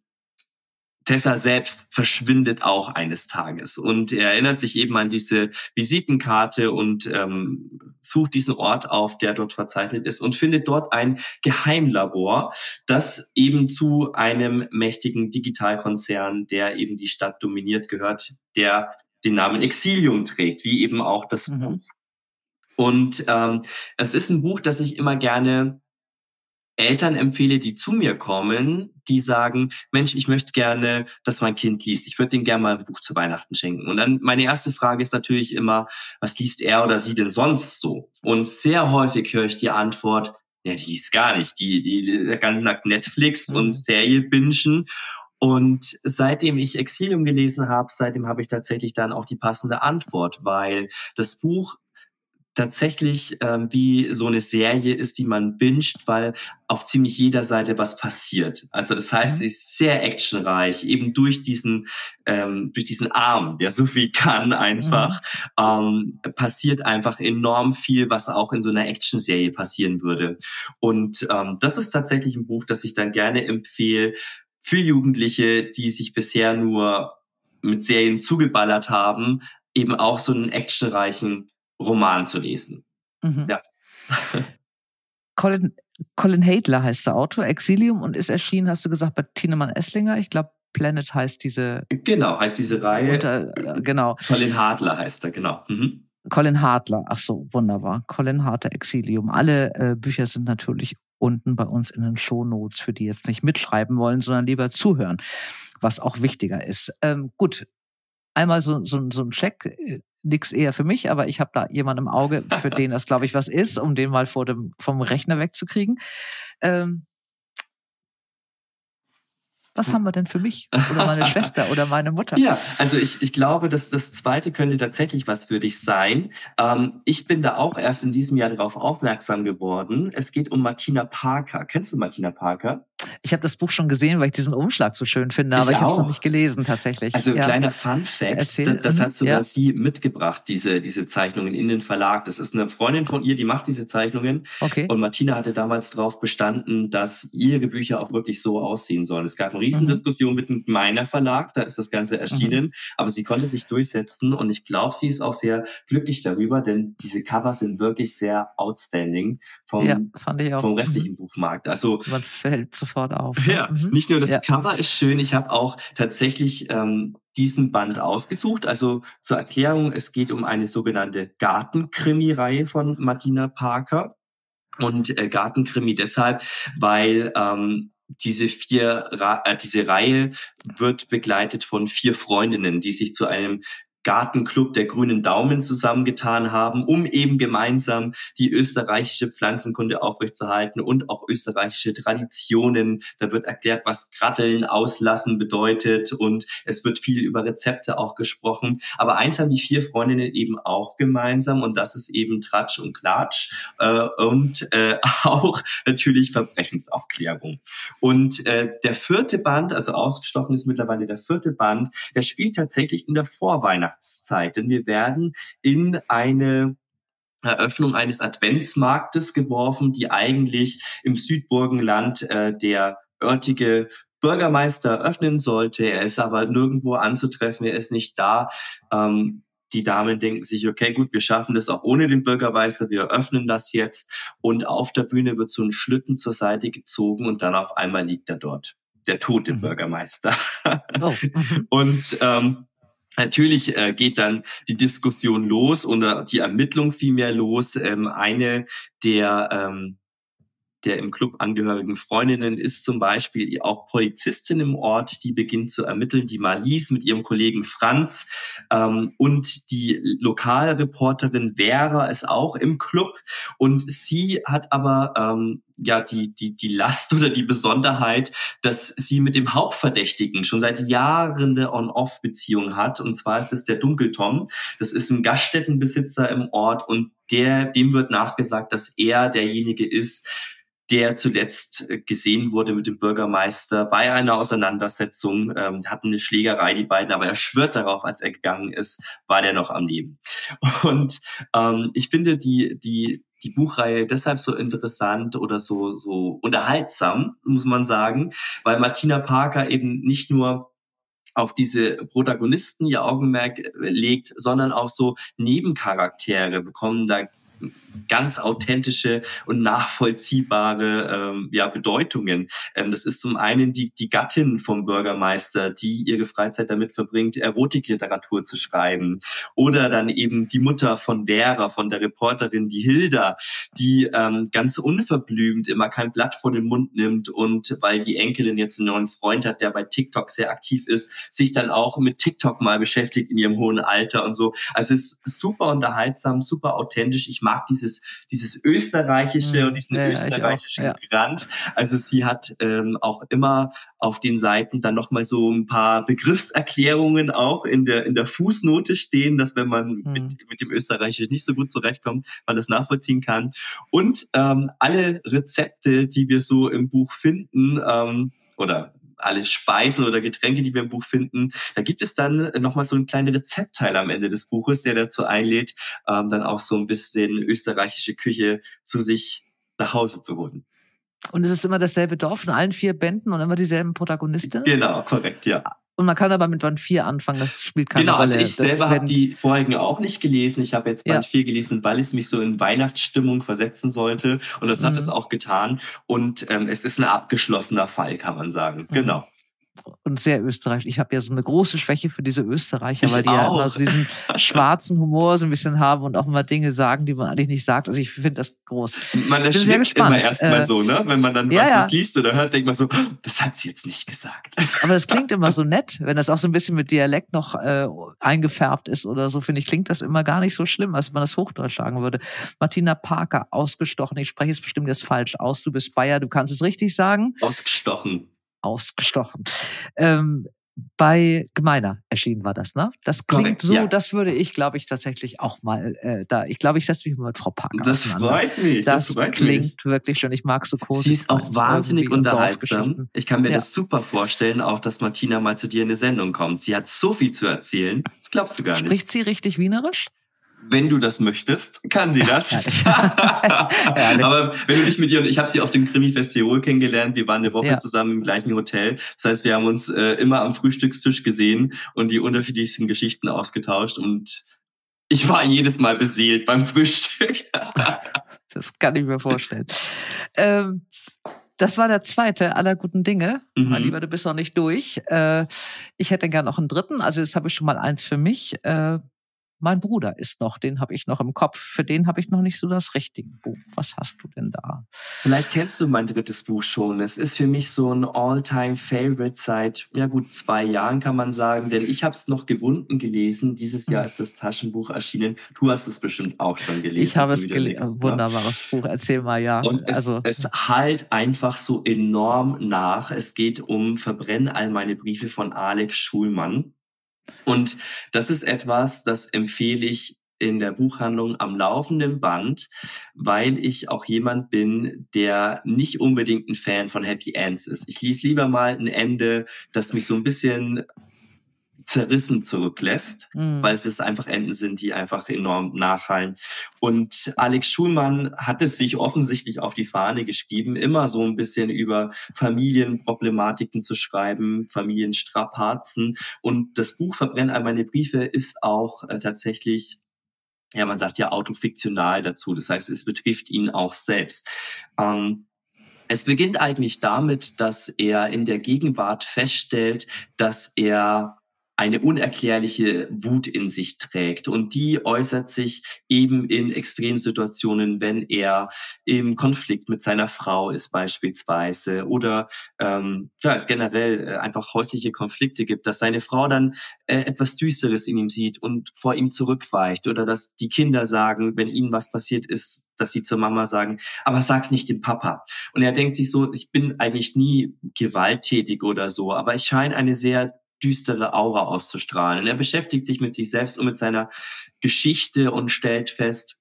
Tessa selbst verschwindet auch eines Tages und er erinnert sich eben an diese Visitenkarte und ähm, sucht diesen Ort auf, der dort verzeichnet ist und findet dort ein Geheimlabor, das eben zu einem mächtigen Digitalkonzern, der eben die Stadt dominiert, gehört, der den Namen Exilium trägt, wie eben auch das mhm. Buch. Und ähm, es ist ein Buch, das ich immer gerne Eltern empfehle, die zu mir kommen, die sagen, Mensch, ich möchte gerne, dass mein Kind liest. Ich würde ihm gerne mal ein Buch zu Weihnachten schenken. Und dann meine erste Frage ist natürlich immer, was liest er oder sie denn sonst so? Und sehr häufig höre ich die Antwort, ja, die liest gar nicht. Die, die, kann nach Netflix mhm. und Serie bingen. Und seitdem ich Exilium gelesen habe, seitdem habe ich tatsächlich dann auch die passende Antwort, weil das Buch tatsächlich ähm, wie so eine Serie ist, die man binscht, weil auf ziemlich jeder Seite was passiert. Also das heißt, mhm. sie ist sehr actionreich, eben durch diesen ähm, durch diesen Arm, der so viel kann, einfach mhm. ähm, passiert einfach enorm viel, was auch in so einer Action-Serie passieren würde. Und ähm, das ist tatsächlich ein Buch, das ich dann gerne empfehle für Jugendliche, die sich bisher nur mit Serien zugeballert haben, eben auch so einen actionreichen Roman zu lesen. Mhm. Ja. [laughs] Colin, Colin Hadler heißt der Autor, Exilium und ist erschienen, hast du gesagt, bei Tinemann Esslinger. Ich glaube, Planet heißt diese. Genau, heißt diese Reihe. Unter, äh, genau. Colin Hadler heißt er, genau. Mhm. Colin Hartler, ach so, wunderbar. Colin Hartler Exilium. Alle äh, Bücher sind natürlich unten bei uns in den Shownotes, für die jetzt nicht mitschreiben wollen, sondern lieber zuhören, was auch wichtiger ist. Ähm, gut, einmal so, so, so ein Check. Nix eher für mich, aber ich habe da jemanden im Auge, für den das, glaube ich, was ist, um den mal vor dem, vom Rechner wegzukriegen. Ähm, was haben wir denn für mich oder meine [laughs] Schwester oder meine Mutter? Ja, also ich, ich glaube, dass das zweite könnte tatsächlich was für dich sein. Ähm, ich bin da auch erst in diesem Jahr darauf aufmerksam geworden. Es geht um Martina Parker. Kennst du Martina Parker? Ich habe das Buch schon gesehen, weil ich diesen Umschlag so schön finde, aber ich, ich habe es noch nicht gelesen tatsächlich. Also ja. kleiner Fun Fact, Erzähl. das, das hat sogar ja. sie mitgebracht, diese, diese Zeichnungen in den Verlag. Das ist eine Freundin von ihr, die macht diese Zeichnungen. Okay. Und Martina hatte damals darauf bestanden, dass ihre Bücher auch wirklich so aussehen sollen. Es gab eine Riesendiskussion mhm. mit meiner Verlag, da ist das Ganze erschienen, mhm. aber sie konnte sich durchsetzen und ich glaube, sie ist auch sehr glücklich darüber, denn diese Covers sind wirklich sehr outstanding vom, ja, vom restlichen mhm. Buchmarkt. Also man fällt sofort auf. Ne? Ja, mhm. nicht nur das ja. Cover ist schön, ich habe auch tatsächlich ähm, diesen Band ausgesucht. Also zur Erklärung, es geht um eine sogenannte Gartenkrimi-Reihe von Martina Parker. Und äh, Gartenkrimi deshalb, weil ähm, diese vier, äh, diese Reihe wird begleitet von vier Freundinnen, die sich zu einem Gartenclub der Grünen Daumen zusammengetan haben, um eben gemeinsam die österreichische Pflanzenkunde aufrechtzuerhalten und auch österreichische Traditionen. Da wird erklärt, was Kratteln auslassen bedeutet und es wird viel über Rezepte auch gesprochen. Aber eins haben die vier Freundinnen eben auch gemeinsam und das ist eben Tratsch und Klatsch äh, und äh, [laughs] auch natürlich Verbrechensaufklärung. Und äh, der vierte Band, also ausgestochen ist mittlerweile der vierte Band, der spielt tatsächlich in der Vorweihnachtszeit Weihnachtszeit, denn wir werden in eine Eröffnung eines Adventsmarktes geworfen, die eigentlich im Südburgenland äh, der örtliche Bürgermeister öffnen sollte. Er ist aber nirgendwo anzutreffen, er ist nicht da. Ähm, die Damen denken sich, okay, gut, wir schaffen das auch ohne den Bürgermeister, wir eröffnen das jetzt. Und auf der Bühne wird so ein Schlitten zur Seite gezogen und dann auf einmal liegt er dort, der tote mhm. Bürgermeister. Oh. [laughs] Und ähm, Natürlich äh, geht dann die Diskussion los oder die Ermittlung vielmehr los. Ähm, eine der ähm, der im Club angehörigen Freundinnen ist zum Beispiel auch Polizistin im Ort, die beginnt zu ermitteln, die Marlies mit ihrem Kollegen Franz ähm, und die Lokalreporterin Vera ist auch im Club und sie hat aber ähm, ja die, die, die Last oder die Besonderheit, dass sie mit dem Hauptverdächtigen schon seit Jahren eine On-Off-Beziehung hat. Und zwar ist es der Dunkeltom. Das ist ein Gaststättenbesitzer im Ort und der, dem wird nachgesagt, dass er derjenige ist, der zuletzt äh, gesehen wurde mit dem Bürgermeister bei einer Auseinandersetzung, ähm, hatten eine Schlägerei, die beiden, aber er schwört darauf, als er gegangen ist, war der noch am Leben. [laughs] Und ähm, ich finde die, die, die Buchreihe deshalb so interessant oder so, so unterhaltsam, muss man sagen, weil Martina Parker eben nicht nur auf diese Protagonisten ihr Augenmerk äh, legt, sondern auch so Nebencharaktere bekommen. Da ganz authentische und nachvollziehbare ähm, ja, Bedeutungen. Ähm, das ist zum einen die, die Gattin vom Bürgermeister, die ihre Freizeit damit verbringt, Erotikliteratur zu schreiben. Oder dann eben die Mutter von Vera, von der Reporterin, die Hilda, die ähm, ganz unverblümt immer kein Blatt vor den Mund nimmt und weil die Enkelin jetzt einen neuen Freund hat, der bei TikTok sehr aktiv ist, sich dann auch mit TikTok mal beschäftigt in ihrem hohen Alter und so. Also es ist super unterhaltsam, super authentisch. Ich mag diese dieses, dieses österreichische mhm. und diesen ja, österreichischen ja. Grant. Also sie hat ähm, auch immer auf den Seiten dann nochmal so ein paar Begriffserklärungen auch in der, in der Fußnote stehen, dass wenn man mhm. mit, mit dem Österreichisch nicht so gut zurechtkommt, man das nachvollziehen kann. Und ähm, alle Rezepte, die wir so im Buch finden, ähm, oder alle Speisen oder Getränke, die wir im Buch finden. Da gibt es dann nochmal so einen kleinen Rezeptteil am Ende des Buches, der dazu einlädt, ähm, dann auch so ein bisschen österreichische Küche zu sich nach Hause zu holen. Und es ist immer dasselbe Dorf in allen vier Bänden und immer dieselben Protagonisten? Genau, korrekt, ja. Und man kann aber mit Band 4 anfangen, das spielt keine genau, Rolle. Genau, also ich selber habe die vorigen auch nicht gelesen. Ich habe jetzt Band ja. 4 gelesen, weil es mich so in Weihnachtsstimmung versetzen sollte. Und das mhm. hat es auch getan. Und ähm, es ist ein abgeschlossener Fall, kann man sagen. Mhm. Genau und sehr österreichisch. Ich habe ja so eine große Schwäche für diese Österreicher, ich weil die auch. ja immer so diesen schwarzen Humor so ein bisschen haben und auch immer Dinge sagen, die man eigentlich nicht sagt. Also ich finde das groß. Man sehr gespannt. immer erstmal äh, so, ne? Wenn man dann ja, was, was liest oder hört, denkt man so, oh, das hat sie jetzt nicht gesagt. Aber das klingt immer so nett, wenn das auch so ein bisschen mit Dialekt noch äh, eingefärbt ist oder so, finde ich, klingt das immer gar nicht so schlimm, als wenn man das Hochdeutsch sagen würde. Martina Parker, ausgestochen. Ich spreche es bestimmt jetzt falsch aus. Du bist Bayer, du kannst es richtig sagen. Ausgestochen ausgestochen. Ähm, bei Gemeiner erschienen war das, ne? Das klingt Correct, so, ja. das würde ich, glaube ich, tatsächlich auch mal äh, da. Ich glaube, ich setze mich mal mit Frau Parker Das freut mich. Das, das freut klingt mich. wirklich schön. Ich mag so groß. Sie ist auch wahnsinnig unterhaltsam. Ich kann mir ja. das super vorstellen, auch dass Martina mal zu dir in eine Sendung kommt. Sie hat so viel zu erzählen. Das glaubst du gar nicht. Spricht sie richtig wienerisch? Wenn du das möchtest, kann sie das. [laughs] [laughs] Aber wenn du dich mit ihr und ich habe sie auf dem Krimi-Fest Tirol kennengelernt, wir waren eine Woche ja. zusammen im gleichen Hotel. Das heißt, wir haben uns äh, immer am Frühstückstisch gesehen und die unterschiedlichsten Geschichten ausgetauscht und ich war jedes Mal beseelt beim Frühstück. [laughs] das kann ich mir vorstellen. Ähm, das war der zweite aller guten Dinge. Mhm. Mein Lieber, du bist noch nicht durch. Äh, ich hätte gern noch einen dritten. Also jetzt habe ich schon mal eins für mich. Äh, mein Bruder ist noch, den habe ich noch im Kopf. Für den habe ich noch nicht so das richtige Buch. Was hast du denn da? Vielleicht kennst du mein drittes Buch schon. Es ist für mich so ein All-Time-Favorite seit, ja gut, zwei Jahren kann man sagen, denn ich habe es noch gewunden gelesen. Dieses Jahr hm. ist das Taschenbuch erschienen. Du hast es bestimmt auch schon gelesen. Ich habe es gelesen. Ne? Wunderbares Buch. Erzähl mal, ja. Und es, also. es halt einfach so enorm nach. Es geht um Verbrennen all meine Briefe von Alex Schulmann. Und das ist etwas, das empfehle ich in der Buchhandlung am laufenden Band, weil ich auch jemand bin, der nicht unbedingt ein Fan von Happy Ends ist. Ich lese lieber mal ein Ende, das mich so ein bisschen zerrissen zurücklässt, mhm. weil es einfach Enden sind, die einfach enorm nachhallen. Und Alex Schulmann hat es sich offensichtlich auf die Fahne geschrieben, immer so ein bisschen über Familienproblematiken zu schreiben, Familienstrapazen. Und das Buch Verbrenn all meine Briefe ist auch äh, tatsächlich ja, man sagt ja autofiktional dazu. Das heißt, es betrifft ihn auch selbst. Ähm, es beginnt eigentlich damit, dass er in der Gegenwart feststellt, dass er eine unerklärliche Wut in sich trägt. Und die äußert sich eben in Extremsituationen, wenn er im Konflikt mit seiner Frau ist beispielsweise oder ähm, ja, es generell äh, einfach häusliche Konflikte gibt, dass seine Frau dann äh, etwas Düsteres in ihm sieht und vor ihm zurückweicht oder dass die Kinder sagen, wenn ihnen was passiert ist, dass sie zur Mama sagen, aber sag's nicht dem Papa. Und er denkt sich so, ich bin eigentlich nie gewalttätig oder so, aber ich scheine eine sehr düstere Aura auszustrahlen. Und er beschäftigt sich mit sich selbst und mit seiner Geschichte und stellt fest,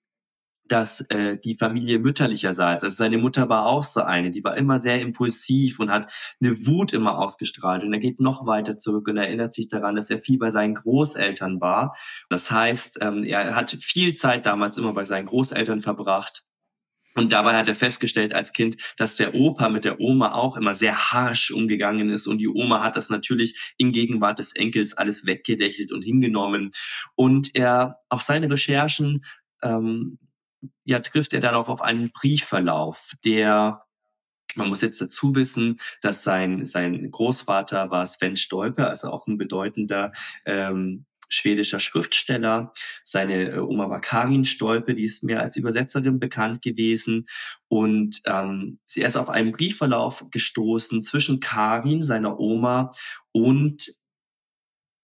dass äh, die Familie mütterlicherseits, also seine Mutter war auch so eine, die war immer sehr impulsiv und hat eine Wut immer ausgestrahlt. Und er geht noch weiter zurück und erinnert sich daran, dass er viel bei seinen Großeltern war. Das heißt, ähm, er hat viel Zeit damals immer bei seinen Großeltern verbracht und dabei hat er festgestellt als Kind, dass der Opa mit der Oma auch immer sehr harsch umgegangen ist. Und die Oma hat das natürlich in Gegenwart des Enkels alles weggedächelt und hingenommen. Und er auf seine Recherchen ähm, ja, trifft er dann auch auf einen Briefverlauf, der man muss jetzt dazu wissen, dass sein, sein Großvater war Sven Stolpe, also auch ein bedeutender ähm, schwedischer Schriftsteller. Seine äh, Oma war Karin Stolpe, die ist mehr als Übersetzerin bekannt gewesen. Und ähm, sie ist auf einen Briefverlauf gestoßen zwischen Karin, seiner Oma, und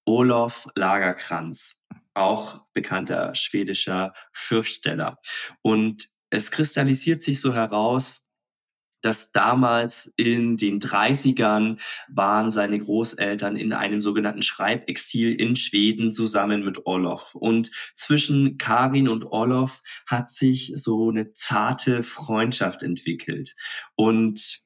Olof Lagerkranz, auch bekannter schwedischer Schriftsteller. Und es kristallisiert sich so heraus, dass damals in den 30ern waren seine Großeltern in einem sogenannten Schreibexil in Schweden zusammen mit Olof. Und zwischen Karin und Olof hat sich so eine zarte Freundschaft entwickelt. Und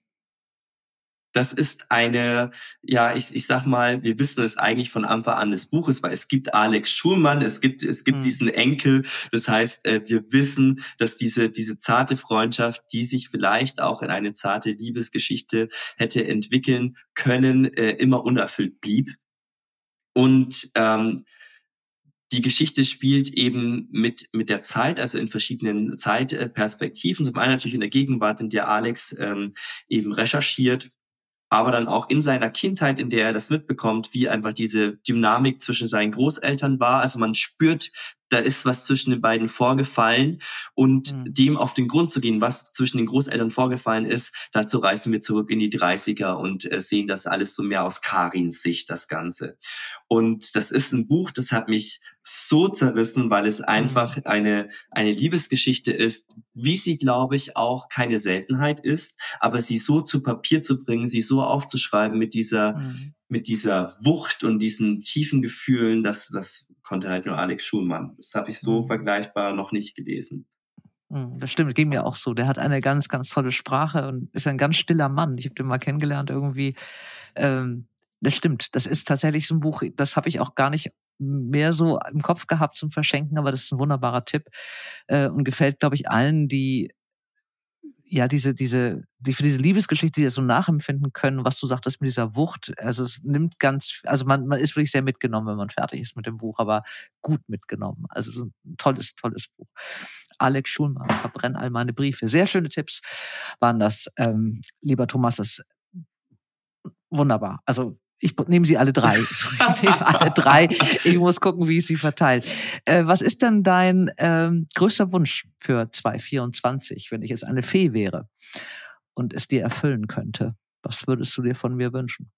das ist eine, ja, ich, ich sag mal, wir wissen es eigentlich von Anfang an des Buches, weil es gibt Alex Schulmann, es gibt, es gibt mhm. diesen Enkel. Das heißt, äh, wir wissen, dass diese, diese zarte Freundschaft, die sich vielleicht auch in eine zarte Liebesgeschichte hätte entwickeln können, äh, immer unerfüllt blieb. Und ähm, die Geschichte spielt eben mit, mit der Zeit, also in verschiedenen Zeitperspektiven. Zum einen natürlich in der Gegenwart, in der Alex ähm, eben recherchiert aber dann auch in seiner Kindheit, in der er das mitbekommt, wie einfach diese Dynamik zwischen seinen Großeltern war. Also man spürt da ist was zwischen den beiden vorgefallen und mhm. dem auf den Grund zu gehen, was zwischen den Großeltern vorgefallen ist, dazu reisen wir zurück in die 30er und äh, sehen das alles so mehr aus Karins Sicht, das Ganze. Und das ist ein Buch, das hat mich so zerrissen, weil es einfach mhm. eine, eine Liebesgeschichte ist, wie sie, glaube ich, auch keine Seltenheit ist, aber sie so zu Papier zu bringen, sie so aufzuschreiben mit dieser, mhm mit dieser Wucht und diesen tiefen Gefühlen, das, das konnte halt nur Alex Schulmann. Das habe ich so mhm. vergleichbar noch nicht gelesen. Mhm, das stimmt, ging mir auch so. Der hat eine ganz, ganz tolle Sprache und ist ein ganz stiller Mann. Ich habe den mal kennengelernt irgendwie. Ähm, das stimmt. Das ist tatsächlich so ein Buch, das habe ich auch gar nicht mehr so im Kopf gehabt zum Verschenken, aber das ist ein wunderbarer Tipp äh, und gefällt, glaube ich, allen, die ja, diese, diese, die für diese Liebesgeschichte, die das so nachempfinden können, was du sagtest mit dieser Wucht, also es nimmt ganz, also man, man ist wirklich sehr mitgenommen, wenn man fertig ist mit dem Buch, aber gut mitgenommen. Also so ein tolles, tolles Buch. Alex Schulmann, verbrenn all meine Briefe. Sehr schöne Tipps waren das, ähm, lieber Thomas, das wunderbar. Also ich nehme sie alle drei. [laughs] Ich nehme alle drei. Ich muss gucken, wie ich sie verteilt. Äh, was ist denn dein ähm, größter Wunsch für 2024, wenn ich jetzt eine Fee wäre und es dir erfüllen könnte? Was würdest du dir von mir wünschen?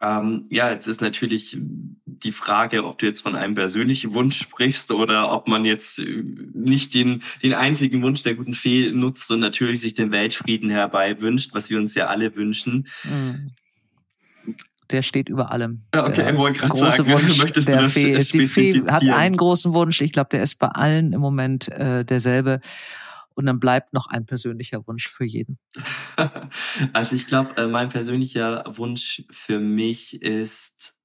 Ähm, ja, jetzt ist natürlich die Frage, ob du jetzt von einem persönlichen Wunsch sprichst oder ob man jetzt äh, nicht den, den einzigen Wunsch der guten Fee nutzt und natürlich sich den Weltfrieden herbei wünscht, was wir uns ja alle wünschen. Mhm der steht über allem. Ja, okay, der wollte gerade sagen, [laughs] Wunsch möchtest der du das Fee. Die Fee hat einen großen Wunsch. Ich glaube, der ist bei allen im Moment äh, derselbe. Und dann bleibt noch ein persönlicher Wunsch für jeden. [laughs] Also ich glaube, äh, mein persönlicher Wunsch für mich ist,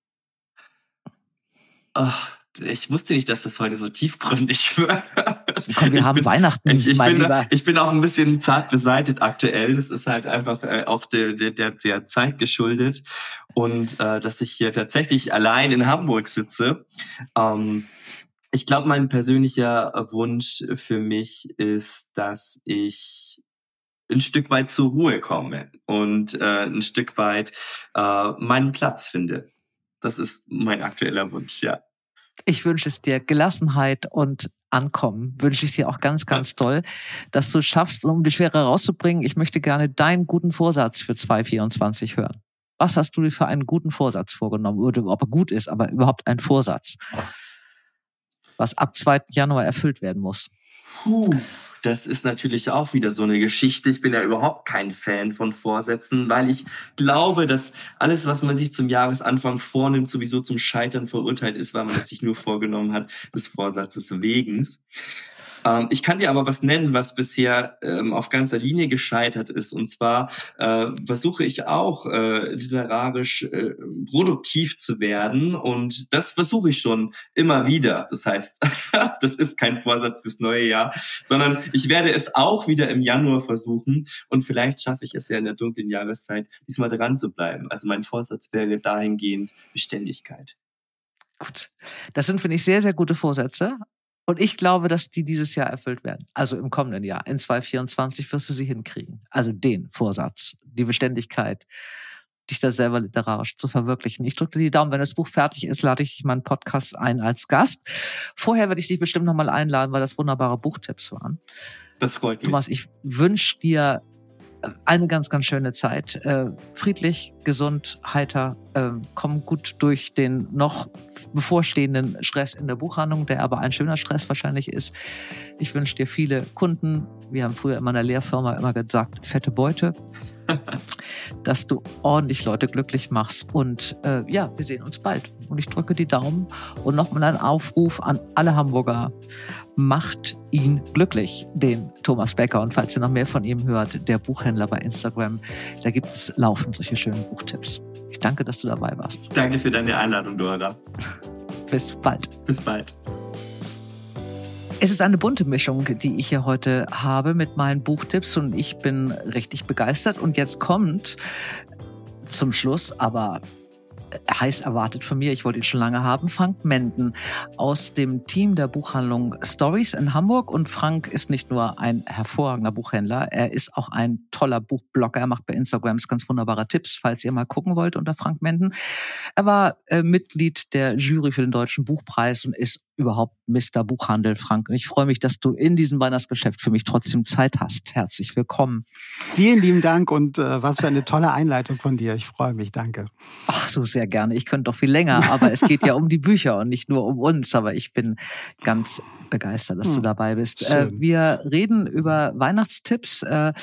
Ach, ich wusste nicht, dass das heute so tiefgründig [laughs] wird. Komm, wir ich haben bin, Weihnachten. Ich, ich, bin, ich, bin, auch ein bisschen zart beseitet aktuell. Das ist halt einfach äh, auch der, der, der, der Zeit geschuldet. Und äh, dass ich hier tatsächlich allein in Hamburg sitze. Ähm, ich glaube, mein persönlicher Wunsch für mich ist, dass ich ein Stück weit zur Ruhe komme und äh, ein Stück weit äh, meinen Platz finde. Das ist mein aktueller Wunsch, ja. Ich wünsche es dir Gelassenheit und Ankommen. Wünsche ich dir auch ganz, ganz toll, dass du schaffst, um die Schwere rauszubringen. Ich möchte gerne deinen guten Vorsatz für 2024 hören. Was hast du dir für einen guten Vorsatz vorgenommen? Oder ob er gut ist, aber überhaupt ein Vorsatz, was ab 2. Januar erfüllt werden muss. Puh, das ist natürlich auch wieder so eine Geschichte. Ich bin ja überhaupt kein Fan von Vorsätzen, weil ich glaube, dass alles, was man sich zum Jahresanfang vornimmt, sowieso zum Scheitern verurteilt ist, weil man es sich nur vorgenommen hat, des Vorsatzes wegens. Ähm, ich kann dir aber was nennen, was bisher ähm, auf ganzer Linie gescheitert ist. Und zwar äh, versuche ich auch äh, literarisch äh, produktiv zu werden. Und das versuche ich schon immer wieder. Das heißt, [laughs] das ist kein Vorsatz fürs neue Jahr, sondern ich werde es auch wieder im Januar versuchen. Und vielleicht schaffe ich es ja in der dunklen Jahreszeit, diesmal dran zu bleiben. Also mein Vorsatz wäre dahingehend Beständigkeit. Gut. Das sind, finde ich, sehr, sehr gute Vorsätze. Und ich glaube, dass die dieses Jahr erfüllt werden. Also im kommenden Jahr. In 2024 wirst du sie hinkriegen. Also den Vorsatz, die Beständigkeit, dich da selber literarisch zu verwirklichen. Ich drücke dir die Daumen. Wenn das Buch fertig ist, lade ich dich meinen Podcast ein als Gast. Vorher werde ich dich bestimmt nochmal einladen, weil das wunderbare Buchtipps waren. Das freut mich. Thomas, ich wünsche dir eine ganz, ganz schöne Zeit. Äh, friedlich, gesund, heiter, äh, komm gut durch den noch bevorstehenden Stress in der Buchhandlung, der aber ein schöner Stress wahrscheinlich ist. Ich wünsche dir viele Kunden. Wir haben früher in meiner Lehrfirma immer gesagt, fette Beute. [laughs] dass du ordentlich Leute glücklich machst. Und äh, ja, wir sehen uns bald. Und ich drücke die Daumen. Und nochmal ein Aufruf an alle Hamburger. Macht ihn glücklich, den Thomas Becker. Und falls ihr noch mehr von ihm hört, der Buchhändler bei Instagram, da gibt es laufend solche schönen Buchtipps. Ich danke, dass du dabei warst. Danke für deine Einladung, Dora. Bis bald. Bis bald. Es ist eine bunte Mischung, die ich hier heute habe mit meinen Buchtipps und ich bin richtig begeistert. Und jetzt kommt zum Schluss, aber heiß erwartet von mir, ich wollte ihn schon lange haben, Frank Menden aus dem Team der Buchhandlung Stories in Hamburg. Und Frank ist nicht nur ein hervorragender Buchhändler, er ist auch ein toller Buchblogger. Er macht bei Instagram ganz wunderbare Tipps, falls ihr mal gucken wollt unter Frank Menden. Er war äh, Mitglied der Jury für den Deutschen Buchpreis und ist überhaupt Mr. Buchhandel, Frank. Und ich freue mich, dass du in diesem Weihnachtsgeschäft für mich trotzdem Zeit hast. Herzlich willkommen. Vielen lieben Dank und äh, was für eine tolle Einleitung von dir. Ich freue mich, danke. Ach so, sehr gerne. Ich könnte doch viel länger, aber es geht ja um die Bücher und nicht nur um uns. Aber ich bin ganz begeistert, dass hm, du dabei bist. Äh, wir reden über Weihnachtstipps äh,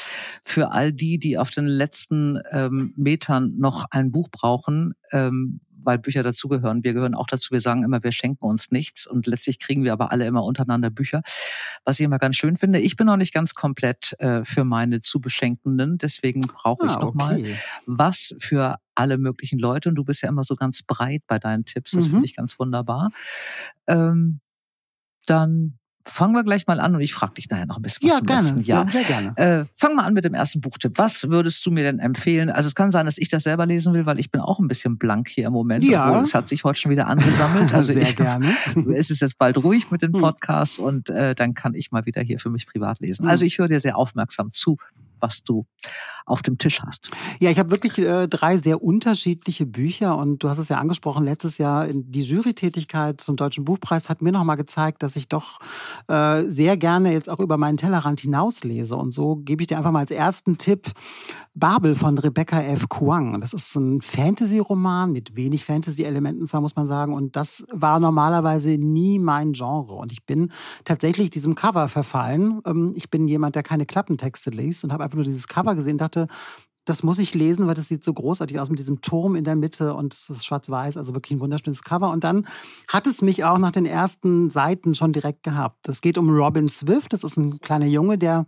für all die, die auf den letzten ähm, Metern noch ein Buch brauchen. Ähm, weil Bücher dazugehören. Wir gehören auch dazu. Wir sagen immer, wir schenken uns nichts und letztlich kriegen wir aber alle immer untereinander Bücher, was ich immer ganz schön finde. Ich bin noch nicht ganz komplett äh, für meine zu Beschenkenden, deswegen brauche ich ah, noch okay. mal was für alle möglichen Leute und du bist ja immer so ganz breit bei deinen Tipps. Das mhm. finde ich ganz wunderbar. Ähm, dann Fangen wir gleich mal an und ich frage dich nachher noch ein bisschen was ja, zum gerne, letzten Jahr. Sehr, sehr gerne. Äh, fang mal an mit dem ersten Buchtipp. Was würdest du mir denn empfehlen? Also es kann sein, dass ich das selber lesen will, weil ich bin auch ein bisschen blank hier im Moment. Ja. es hat sich heute schon wieder angesammelt. [laughs] Also sehr ich, gerne. [laughs] es ist jetzt bald ruhig mit den hm. Podcasts und äh, dann kann ich mal wieder hier für mich privat lesen. Hm. Also ich höre dir sehr aufmerksam zu was du auf dem Tisch hast. Ja, ich habe wirklich äh, drei sehr unterschiedliche Bücher und du hast es ja angesprochen, letztes Jahr die Jurytätigkeit zum Deutschen Buchpreis hat mir nochmal gezeigt, dass ich doch äh, sehr gerne jetzt auch über meinen Tellerrand hinauslese und so gebe ich dir einfach mal als ersten Tipp Babel von Rebecca F. Kuang. Das ist ein Fantasy-Roman mit wenig Fantasy-Elementen zwar, muss man sagen und das war normalerweise nie mein Genre und ich bin tatsächlich diesem Cover verfallen. Ähm, ich bin jemand, der keine Klappentexte liest und habe einfach nur dieses Cover gesehen, dachte, das muss ich lesen, weil das sieht so großartig aus mit diesem Turm in der Mitte und es ist schwarz-weiß, also wirklich ein wunderschönes Cover. Und dann hat es mich auch nach den ersten Seiten schon direkt gehabt. Es geht um Robin Swift, das ist ein kleiner Junge, der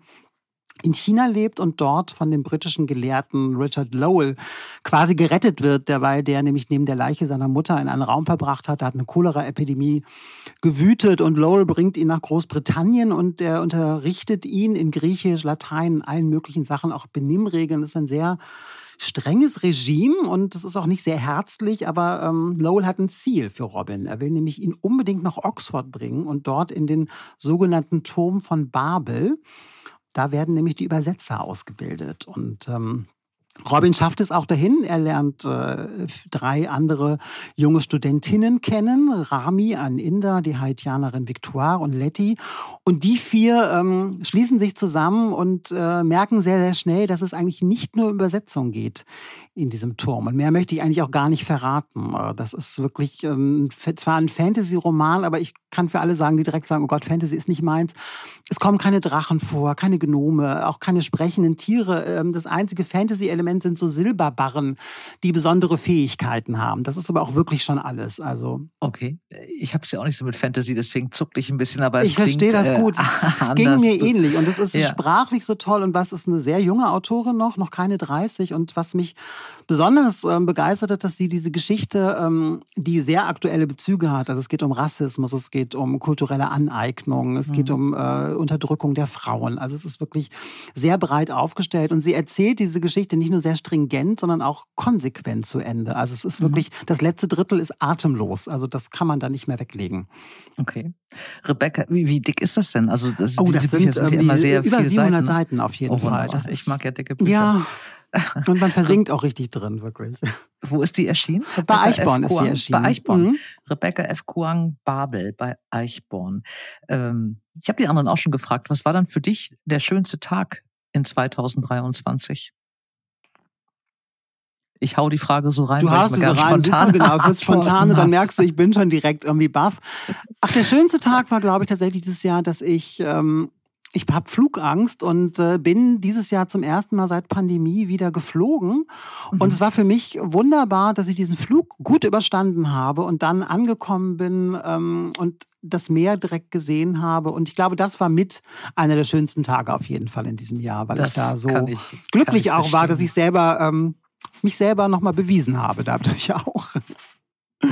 in China lebt und dort von dem britischen Gelehrten Richard Lowell quasi gerettet wird, derweil der nämlich neben der Leiche seiner Mutter in einen Raum verbracht hat. Da hat eine Cholera-Epidemie gewütet und Lowell bringt ihn nach Großbritannien und er unterrichtet ihn in Griechisch, Latein, allen möglichen Sachen, auch Benimmregeln. Das ist ein sehr strenges Regime und das ist auch nicht sehr herzlich, aber ähm, Lowell hat ein Ziel für Robin. Er will nämlich ihn unbedingt nach Oxford bringen und dort in den sogenannten Turm von Babel. Da werden nämlich die Übersetzer ausgebildet. Und ähm, Robin schafft es auch dahin. Er lernt äh, drei andere junge Studentinnen kennen. Rami, ein Inder, die Haitianerin Victoire und Letty. Und die vier ähm, schließen sich zusammen und äh, merken sehr, sehr schnell, dass es eigentlich nicht nur um Übersetzung geht in diesem Turm. Und mehr möchte ich eigentlich auch gar nicht verraten. Äh, das ist wirklich ähm, zwar ein Fantasy-Roman, aber ich kann für alle sagen, die direkt sagen, oh Gott, Fantasy ist nicht meins. Es kommen keine Drachen vor, keine Gnome, auch keine sprechenden Tiere. Ähm, das einzige Fantasy-Element sind so Silberbarren, die besondere Fähigkeiten haben. Das ist aber auch wirklich schon alles. Also okay, ich habe es ja auch nicht so mit Fantasy, deswegen zuckte ich ein bisschen, aber ich verstehe das äh, gut. [laughs] es ging mir ähnlich und es ist ja. sprachlich so toll und was ist eine sehr junge Autorin noch, noch keine 30 und was mich besonders ähm, begeistert hat, dass sie diese Geschichte, ähm, die sehr aktuelle Bezüge hat. Also es geht um Rassismus, es geht um kulturelle Aneignung, es mhm. geht um äh, Unterdrückung der Frauen. Also es ist wirklich sehr breit aufgestellt und sie erzählt diese Geschichte nicht nur sehr stringent, sondern auch konsequent zu Ende. Also es ist mhm. wirklich, das letzte Drittel ist atemlos. Also das kann man da nicht mehr weglegen. Okay. Rebecca, wie, wie dick ist das denn? Also das, oh, das sind, sind ja immer sehr über 700 Seiten, Seiten auf jeden oh, Fall. Das ich mag ja dicke Bücher. Ja, [laughs] und man versinkt auch richtig drin, wirklich. Wo ist die erschienen? Rebecca bei Eichborn ist sie erschienen. Bei Eichborn. Mhm. Rebecca F. Kuang Babel bei Eichborn. Ähm, ich habe die anderen auch schon gefragt, was war dann für dich der schönste Tag in 2023? Ich hau die Frage so rein. Du hast sie so rein, super, genau. Du [laughs] wirst spontan und dann merkst du, ich bin schon direkt irgendwie baff. Ach, der schönste Tag war, glaube ich, tatsächlich dieses Jahr, dass ich ähm, ich habe Flugangst und äh, bin dieses Jahr zum ersten Mal seit Pandemie wieder geflogen. Mhm. Und es war für mich wunderbar, dass ich diesen Flug gut überstanden habe und dann angekommen bin ähm, und das Meer direkt gesehen habe. Und ich glaube, das war mit einer der schönsten Tage auf jeden Fall in diesem Jahr, weil das ich da so ich, glücklich auch verstehen. war, dass ich selber ähm, mich selber nochmal bewiesen habe, dadurch [laughs] auch.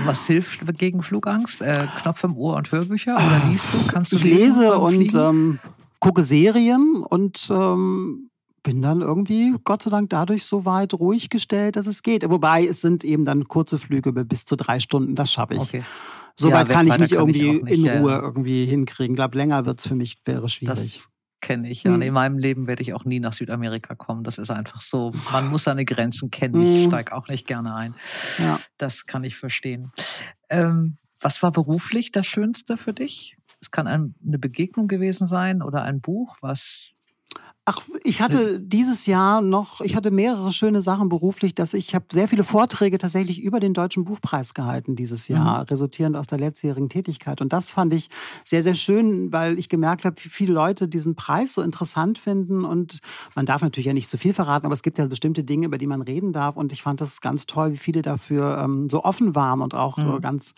Was hilft gegen Flugangst? Äh, Knopf im Ohr und Hörbücher? Oder liest du? Kannst du ich lese und ähm, gucke Serien und ähm, bin dann irgendwie, Gott sei Dank, dadurch so weit ruhig gestellt, dass es geht. Wobei es sind eben dann kurze Flüge bis zu drei Stunden, das schaffe ich. Okay. Soweit ja, kann ich mich irgendwie ich nicht, in Ruhe ja. irgendwie hinkriegen. Ich glaube, länger wird es für mich, wäre schwierig. Das kenne ich. Ja. Mhm. Und in meinem Leben werde ich auch nie nach Südamerika kommen. Das ist einfach so. Man muss seine Grenzen kennen. Ich mhm. steige auch nicht gerne ein. Ja. Das kann ich verstehen. Ähm, was war beruflich das Schönste für dich? Es kann eine Begegnung gewesen sein oder ein Buch, was Ach, ich hatte dieses Jahr noch, ich hatte mehrere schöne Sachen beruflich, dass ich habe sehr viele Vorträge tatsächlich über den Deutschen Buchpreis gehalten dieses Jahr, mhm. resultierend aus der letztjährigen Tätigkeit. Und das fand ich sehr, sehr schön, weil ich gemerkt habe, wie viele Leute diesen Preis so interessant finden. Und man darf natürlich ja nicht zu viel verraten, aber es gibt ja bestimmte Dinge, über die man reden darf. Und ich fand das ganz toll, wie viele dafür ähm, so offen waren und auch mhm. ganz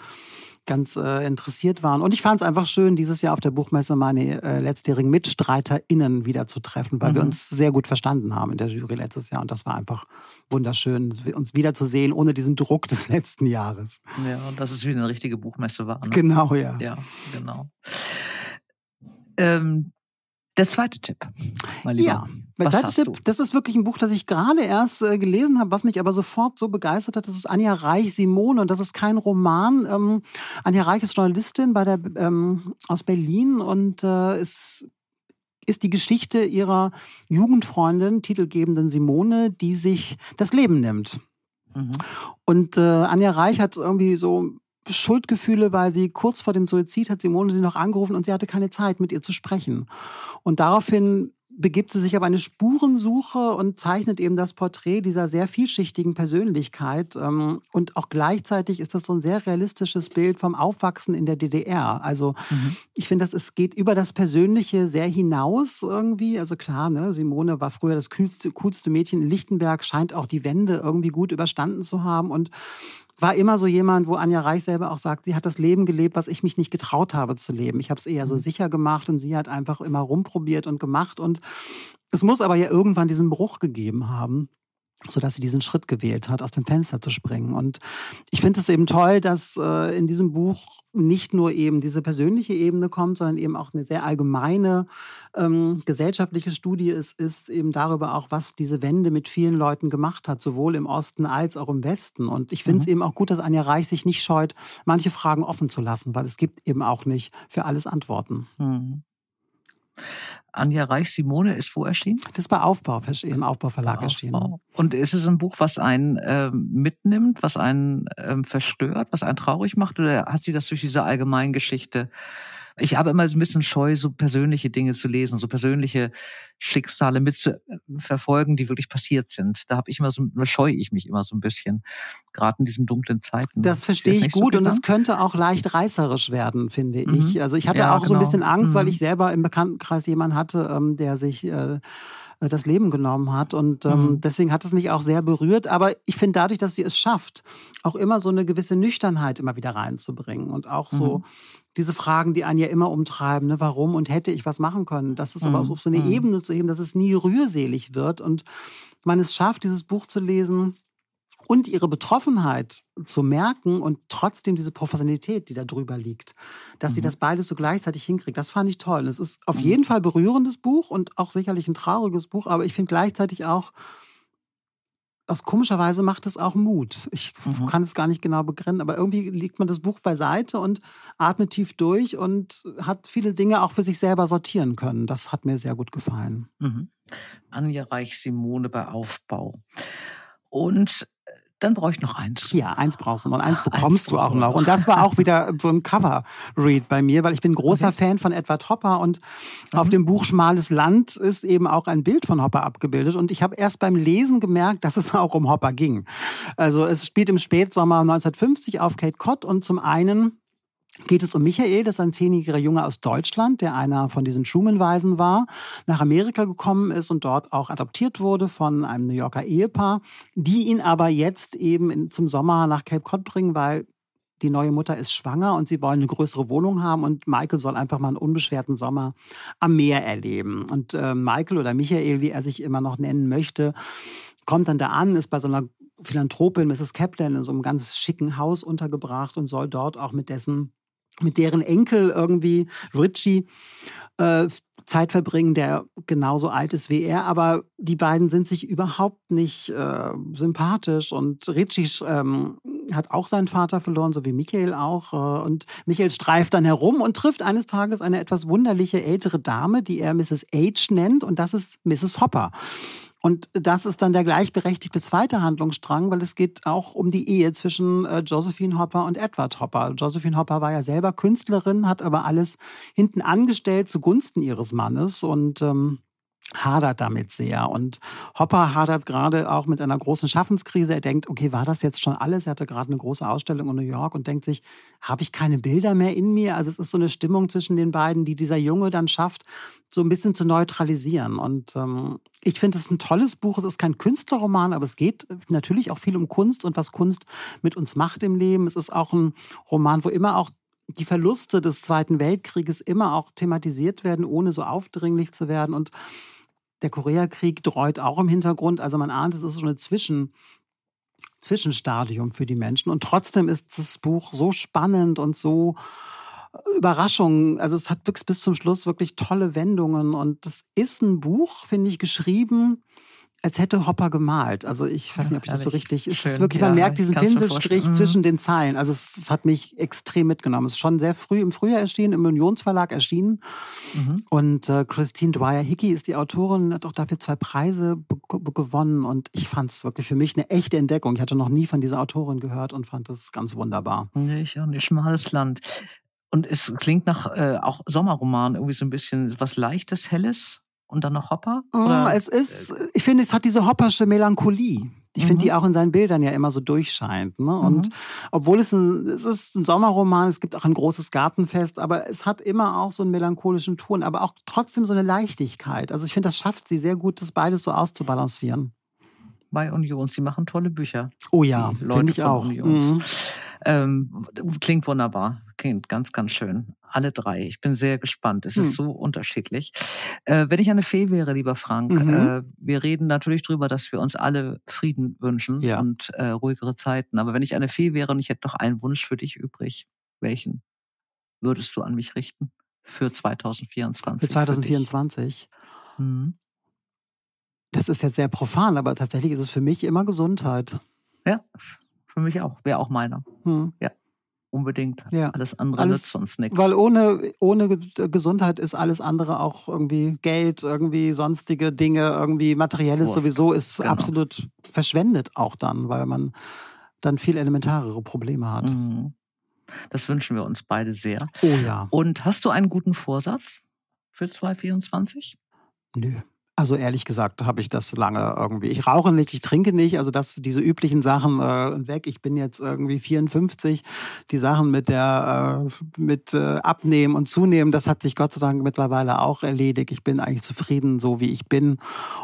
ganz äh, interessiert waren. Und ich fand es einfach schön, dieses Jahr auf der Buchmesse meine äh, letztjährigen MitstreiterInnen wieder zu treffen, weil mhm. wir uns sehr gut verstanden haben in der Jury letztes Jahr. Und das war einfach wunderschön, uns wiederzusehen, ohne diesen Druck des letzten Jahres. Ja, und dass es wieder eine richtige Buchmesse war. Ne? Genau, ja. Ja, genau. Ähm, der zweite Tipp, mein Lieber. Ja, der zweite Tipp, das ist wirklich ein Buch, das ich gerade erst äh, gelesen habe, was mich aber sofort so begeistert hat. Das ist Anja Reich Simone und das ist kein Roman. Ähm, Anja Reich ist Journalistin bei der, ähm, aus Berlin und äh, ist ist die Geschichte ihrer Jugendfreundin, titelgebenden Simone, die sich das Leben nimmt. Mhm. Und äh, Anja Reich hat irgendwie so Schuldgefühle, weil sie kurz vor dem Suizid hat Simone sie noch angerufen und sie hatte keine Zeit, mit ihr zu sprechen. Und daraufhin begibt sie sich auf eine Spurensuche und zeichnet eben das Porträt dieser sehr vielschichtigen Persönlichkeit. Ähm, und auch gleichzeitig ist das so ein sehr realistisches Bild vom Aufwachsen in der DDR. Also mhm. ich finde, es geht über das Persönliche sehr hinaus irgendwie. Also klar, ne, Simone war früher das coolste, coolste Mädchen in Lichtenberg, scheint auch die Wende irgendwie gut überstanden zu haben. Und war immer so jemand, wo Anja Reich selber auch sagt, sie hat das Leben gelebt, was ich mich nicht getraut habe zu leben. Ich habe es eher so mhm. sicher gemacht und sie hat einfach immer rumprobiert und gemacht und Es muss aber ja irgendwann diesen Bruch gegeben haben so dass sie diesen Schritt gewählt hat, aus dem Fenster zu springen. Und ich finde es eben toll, dass äh, in diesem Buch nicht nur eben diese persönliche Ebene kommt, sondern eben auch eine sehr allgemeine ähm, gesellschaftliche Studie ist, ist eben darüber auch, was diese Wende mit vielen Leuten gemacht hat, sowohl im Osten als auch im Westen. Und ich finde es mhm. eben auch gut, dass Anja Reich sich nicht scheut, manche Fragen offen zu lassen, weil es gibt eben auch nicht für alles Antworten. Mhm. Anja Reich-Simone ist wo erschienen? Das ist bei Aufbau, im Aufbauverlag Aufbau. erschienen. Und ist es ein Buch, was einen ähm, mitnimmt, was einen ähm, verstört, was einen traurig macht? Oder hat sie das durch diese Allgemeingeschichte ich habe immer so ein bisschen Scheu, so persönliche Dinge zu lesen, so persönliche Schicksale mitzuverfolgen, die wirklich passiert sind. Da habe ich immer so, scheue ich mich immer so ein bisschen, gerade in diesen dunklen Zeiten. Das verstehe ich gut so und es könnte auch leicht reißerisch werden, finde mhm. ich. Also ich hatte ja, auch genau. so ein genau. bisschen Angst, mhm. weil ich selber im Bekanntenkreis jemanden hatte, ähm, der sich äh, das Leben genommen hat. Und ähm, mhm. deswegen hat es mich auch sehr berührt. Aber ich finde, dadurch, dass sie es schafft, auch immer so eine gewisse Nüchternheit immer wieder reinzubringen und auch so mhm diese Fragen, die einen ja immer umtreiben, ne, warum und hätte ich was machen können. Das ist mhm. aber auf so eine mhm. Ebene zu heben, dass es nie rührselig wird und man es schafft, dieses Buch zu lesen und ihre Betroffenheit zu merken und trotzdem diese Professionalität, die da drüber liegt, dass mhm. sie das beides so gleichzeitig hinkriegt. Das fand ich toll. Es ist auf mhm. jeden Fall berührendes Buch und auch sicherlich ein trauriges Buch, aber ich finde gleichzeitig auch aus komischer Weise macht es auch Mut. Ich mhm. kann es gar nicht genau begrennen, aber irgendwie legt man das Buch beiseite und atmet tief durch und hat viele Dinge auch für sich selber sortieren können. Das hat mir sehr gut gefallen. Mhm. Anja Reich-Simone bei Aufbau. Und dann brauche ich noch eins. Ja, eins brauchst du noch. Und eins bekommst eins du auch noch. Und das war auch [laughs] wieder so ein Cover-Read bei mir, weil ich bin großer okay. Fan von Edward Hopper und mhm. auf dem Buch Schmales Land ist eben auch ein Bild von Hopper abgebildet. Und ich habe erst beim Lesen gemerkt, dass es auch um Hopper ging. Also es spielt im Spätsommer 1950 auf Cape Cod und zum einen geht es um Michael, das ist ein zehnjähriger Junge aus Deutschland, der einer von diesen Schumann-Weisen war, nach Amerika gekommen ist und dort auch adoptiert wurde von einem New Yorker Ehepaar, die ihn aber jetzt eben in, zum Sommer nach Cape Cod bringen, weil die neue Mutter ist schwanger und sie wollen eine größere Wohnung haben und Michael soll einfach mal einen unbeschwerten Sommer am Meer erleben. Und äh, Michael oder Michael, wie er sich immer noch nennen möchte, kommt dann da an, ist bei so einer Philanthropin Mrs. Kaplan in so einem ganz schicken Haus untergebracht und soll dort auch mit dessen mit deren Enkel irgendwie, Richie, äh, Zeit verbringen, der genauso alt ist wie er. Aber die beiden sind sich überhaupt nicht äh, sympathisch. Und Richie ähm, hat auch seinen Vater verloren, so wie Michael auch. Äh, und Michael streift dann herum und trifft eines Tages eine etwas wunderliche ältere Dame, die er Mrs. H nennt. Und das ist Mrs. Hopper. Und das ist dann der gleichberechtigte zweite Handlungsstrang, weil es geht auch um die Ehe zwischen äh, Josephine Hopper und Edward Hopper. Josephine Hopper war ja selber Künstlerin, hat aber alles hinten angestellt zugunsten ihres Mannes und ähm, hadert damit sehr. Und Hopper hadert gerade auch mit einer großen Schaffenskrise. Er denkt, okay, war das jetzt schon alles? Er hatte gerade eine große Ausstellung in New York und denkt sich, habe ich keine Bilder mehr in mir? Also es ist so eine Stimmung zwischen den beiden, die dieser Junge dann schafft, so ein bisschen zu neutralisieren. Und ähm, ich finde es ein tolles Buch. Es ist kein Künstlerroman, aber es geht natürlich auch viel um Kunst und was Kunst mit uns macht im Leben. Es ist auch ein Roman, wo immer auch die Verluste des Zweiten Weltkrieges immer auch thematisiert werden, ohne so aufdringlich zu werden. Und der Koreakrieg dreut auch im Hintergrund. Also man ahnt, es ist so eine Zwischen, Zwischenstadium für die Menschen. Und trotzdem ist das Buch so spannend und so äh, Überraschungen. Also es hat bis zum Schluss wirklich tolle Wendungen. Und das ist ein Buch, finde ich, geschrieben als hätte Hopper gemalt. Also ich weiß nicht, ob ich das so richtig. Es ist wirklich, man ja, merkt diesen Pinselstrich mhm. zwischen den Zeilen. Also es, es, hat mich extrem mitgenommen. Es ist schon sehr früh im Frühjahr erschienen, im Unionsverlag erschienen. Mhm. Und äh, Christine Dwyer Hickey ist die Autorin, hat auch dafür zwei Preise gewonnen. Und ich fand es wirklich für mich eine echte Entdeckung. Ich hatte noch nie von dieser Autorin gehört und fand das ganz wunderbar. Nee, ich auch nicht. Schmales Land. Und es klingt nach äh, auch Sommerroman, irgendwie so ein bisschen was Leichtes, Helles und dann noch Hopper? Oh? Es ist, ich finde, es hat diese hoppersche Melancholie. Ich mhm. finde, die auch in seinen Bildern ja immer so durchscheint. Ne? Und mhm. obwohl es ein, es ist ein Sommerroman, es gibt auch ein großes Gartenfest, aber es hat immer auch so einen melancholischen Ton, aber auch trotzdem so eine Leichtigkeit. Also ich finde, das schafft sie sehr gut, das beides so auszubalancieren. Bei Union, sie machen tolle Bücher. Oh ja, finde ich auch. Ähm, klingt wunderbar. Klingt ganz, ganz schön. Alle drei. Ich bin sehr gespannt. Es hm. ist so unterschiedlich. Äh, wenn ich eine Fee wäre, lieber Frank, mhm. äh, wir reden natürlich drüber, dass wir uns alle Frieden wünschen ja. und äh, ruhigere Zeiten. Aber wenn ich eine Fee wäre und ich hätte noch einen Wunsch für dich übrig, welchen würdest du an mich richten für 2024? Für 2024? Für mhm. Das ist jetzt sehr profan, aber tatsächlich ist es für mich immer Gesundheit. Ja, für mich auch. Wäre auch meiner. Hm. Ja, unbedingt. Ja. Alles andere alles, nützt uns nichts. Weil ohne, ohne Gesundheit ist alles andere auch irgendwie Geld, irgendwie sonstige Dinge, irgendwie materielles Boah. sowieso ist genau. absolut verschwendet auch dann, weil man dann viel elementarere Probleme hat. Mhm. Das wünschen wir uns beide sehr. Oh ja. Und hast du einen guten Vorsatz für 2024? Nö. Also ehrlich gesagt habe ich das lange irgendwie. Ich rauche nicht, ich trinke nicht, also das diese üblichen Sachen äh, weg. Ich bin jetzt irgendwie 54. Die Sachen mit der äh, mit äh, abnehmen und zunehmen, das hat sich Gott sei Dank mittlerweile auch erledigt. Ich bin eigentlich zufrieden, so wie ich bin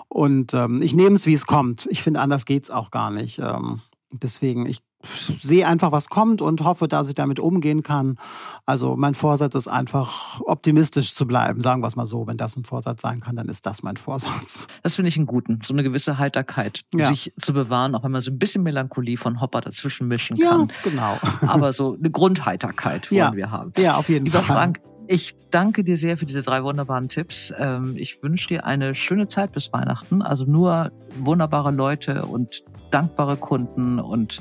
und ähm, ich nehme es, wie es kommt. Ich finde, anders geht's auch gar nicht. Ähm, deswegen, ich sehe einfach, was kommt und hoffe, dass ich damit umgehen kann. Also mein Vorsatz ist einfach, optimistisch zu bleiben, sagen wir es mal so. Wenn das ein Vorsatz sein kann, dann ist das mein Vorsatz. Das finde ich einen guten, so eine gewisse Heiterkeit, ja. sich zu bewahren, auch wenn man so ein bisschen Melancholie von Hopper dazwischen mischen kann. Ja, genau. [laughs] Aber so eine Grundheiterkeit wollen ja. wir haben. Ja, auf jeden Lieber Fall. Frank, ich danke dir sehr für diese drei wunderbaren Tipps. Ähm, ich wünsche dir eine schöne Zeit bis Weihnachten. Also nur wunderbare Leute und dankbare Kunden und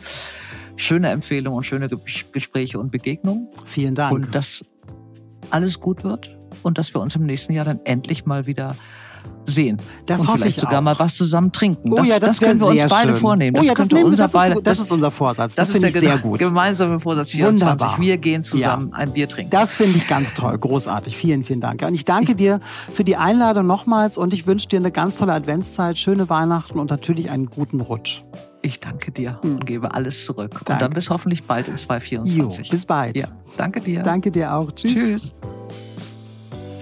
schöne Empfehlungen und schöne Gespräche und Begegnungen. Vielen Dank. Und dass alles gut wird und dass wir uns im nächsten Jahr dann endlich mal wieder sehen. Das und hoffe vielleicht ich sogar auch. mal was zusammen trinken. Oh das, ja, das, das können wir uns beide schön. vornehmen. Oh ja, das, nehmen, das, beide, ist, das ist unser Vorsatz. Das, das finde ich sehr gut. Gemeinsame Vorsatz 24. Wunderbar. Wir gehen zusammen ja. ein Bier trinken. Das finde ich ganz toll, großartig. Vielen, vielen Dank. Und ich danke dir für die Einladung nochmals und ich wünsche dir eine ganz tolle Adventszeit, schöne Weihnachten und natürlich einen guten Rutsch. Ich danke dir und gebe alles zurück. Danke. Und dann bis hoffentlich bald in 2024. Jo, bis bald. Ja, danke dir. Danke dir auch. Tschüss. Tschüss.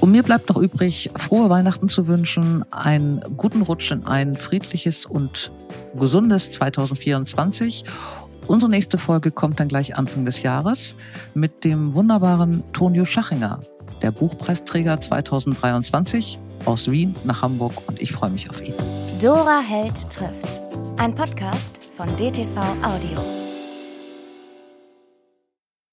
Und mir bleibt noch übrig, frohe Weihnachten zu wünschen, einen guten Rutsch in ein friedliches und gesundes 2024. Unsere nächste Folge kommt dann gleich Anfang des Jahres mit dem wunderbaren Tonio Schachinger, der Buchpreisträger 2023 aus Wien nach Hamburg und ich freue mich auf ihn. Dora Held trifft. Ein Podcast von DTV Audio.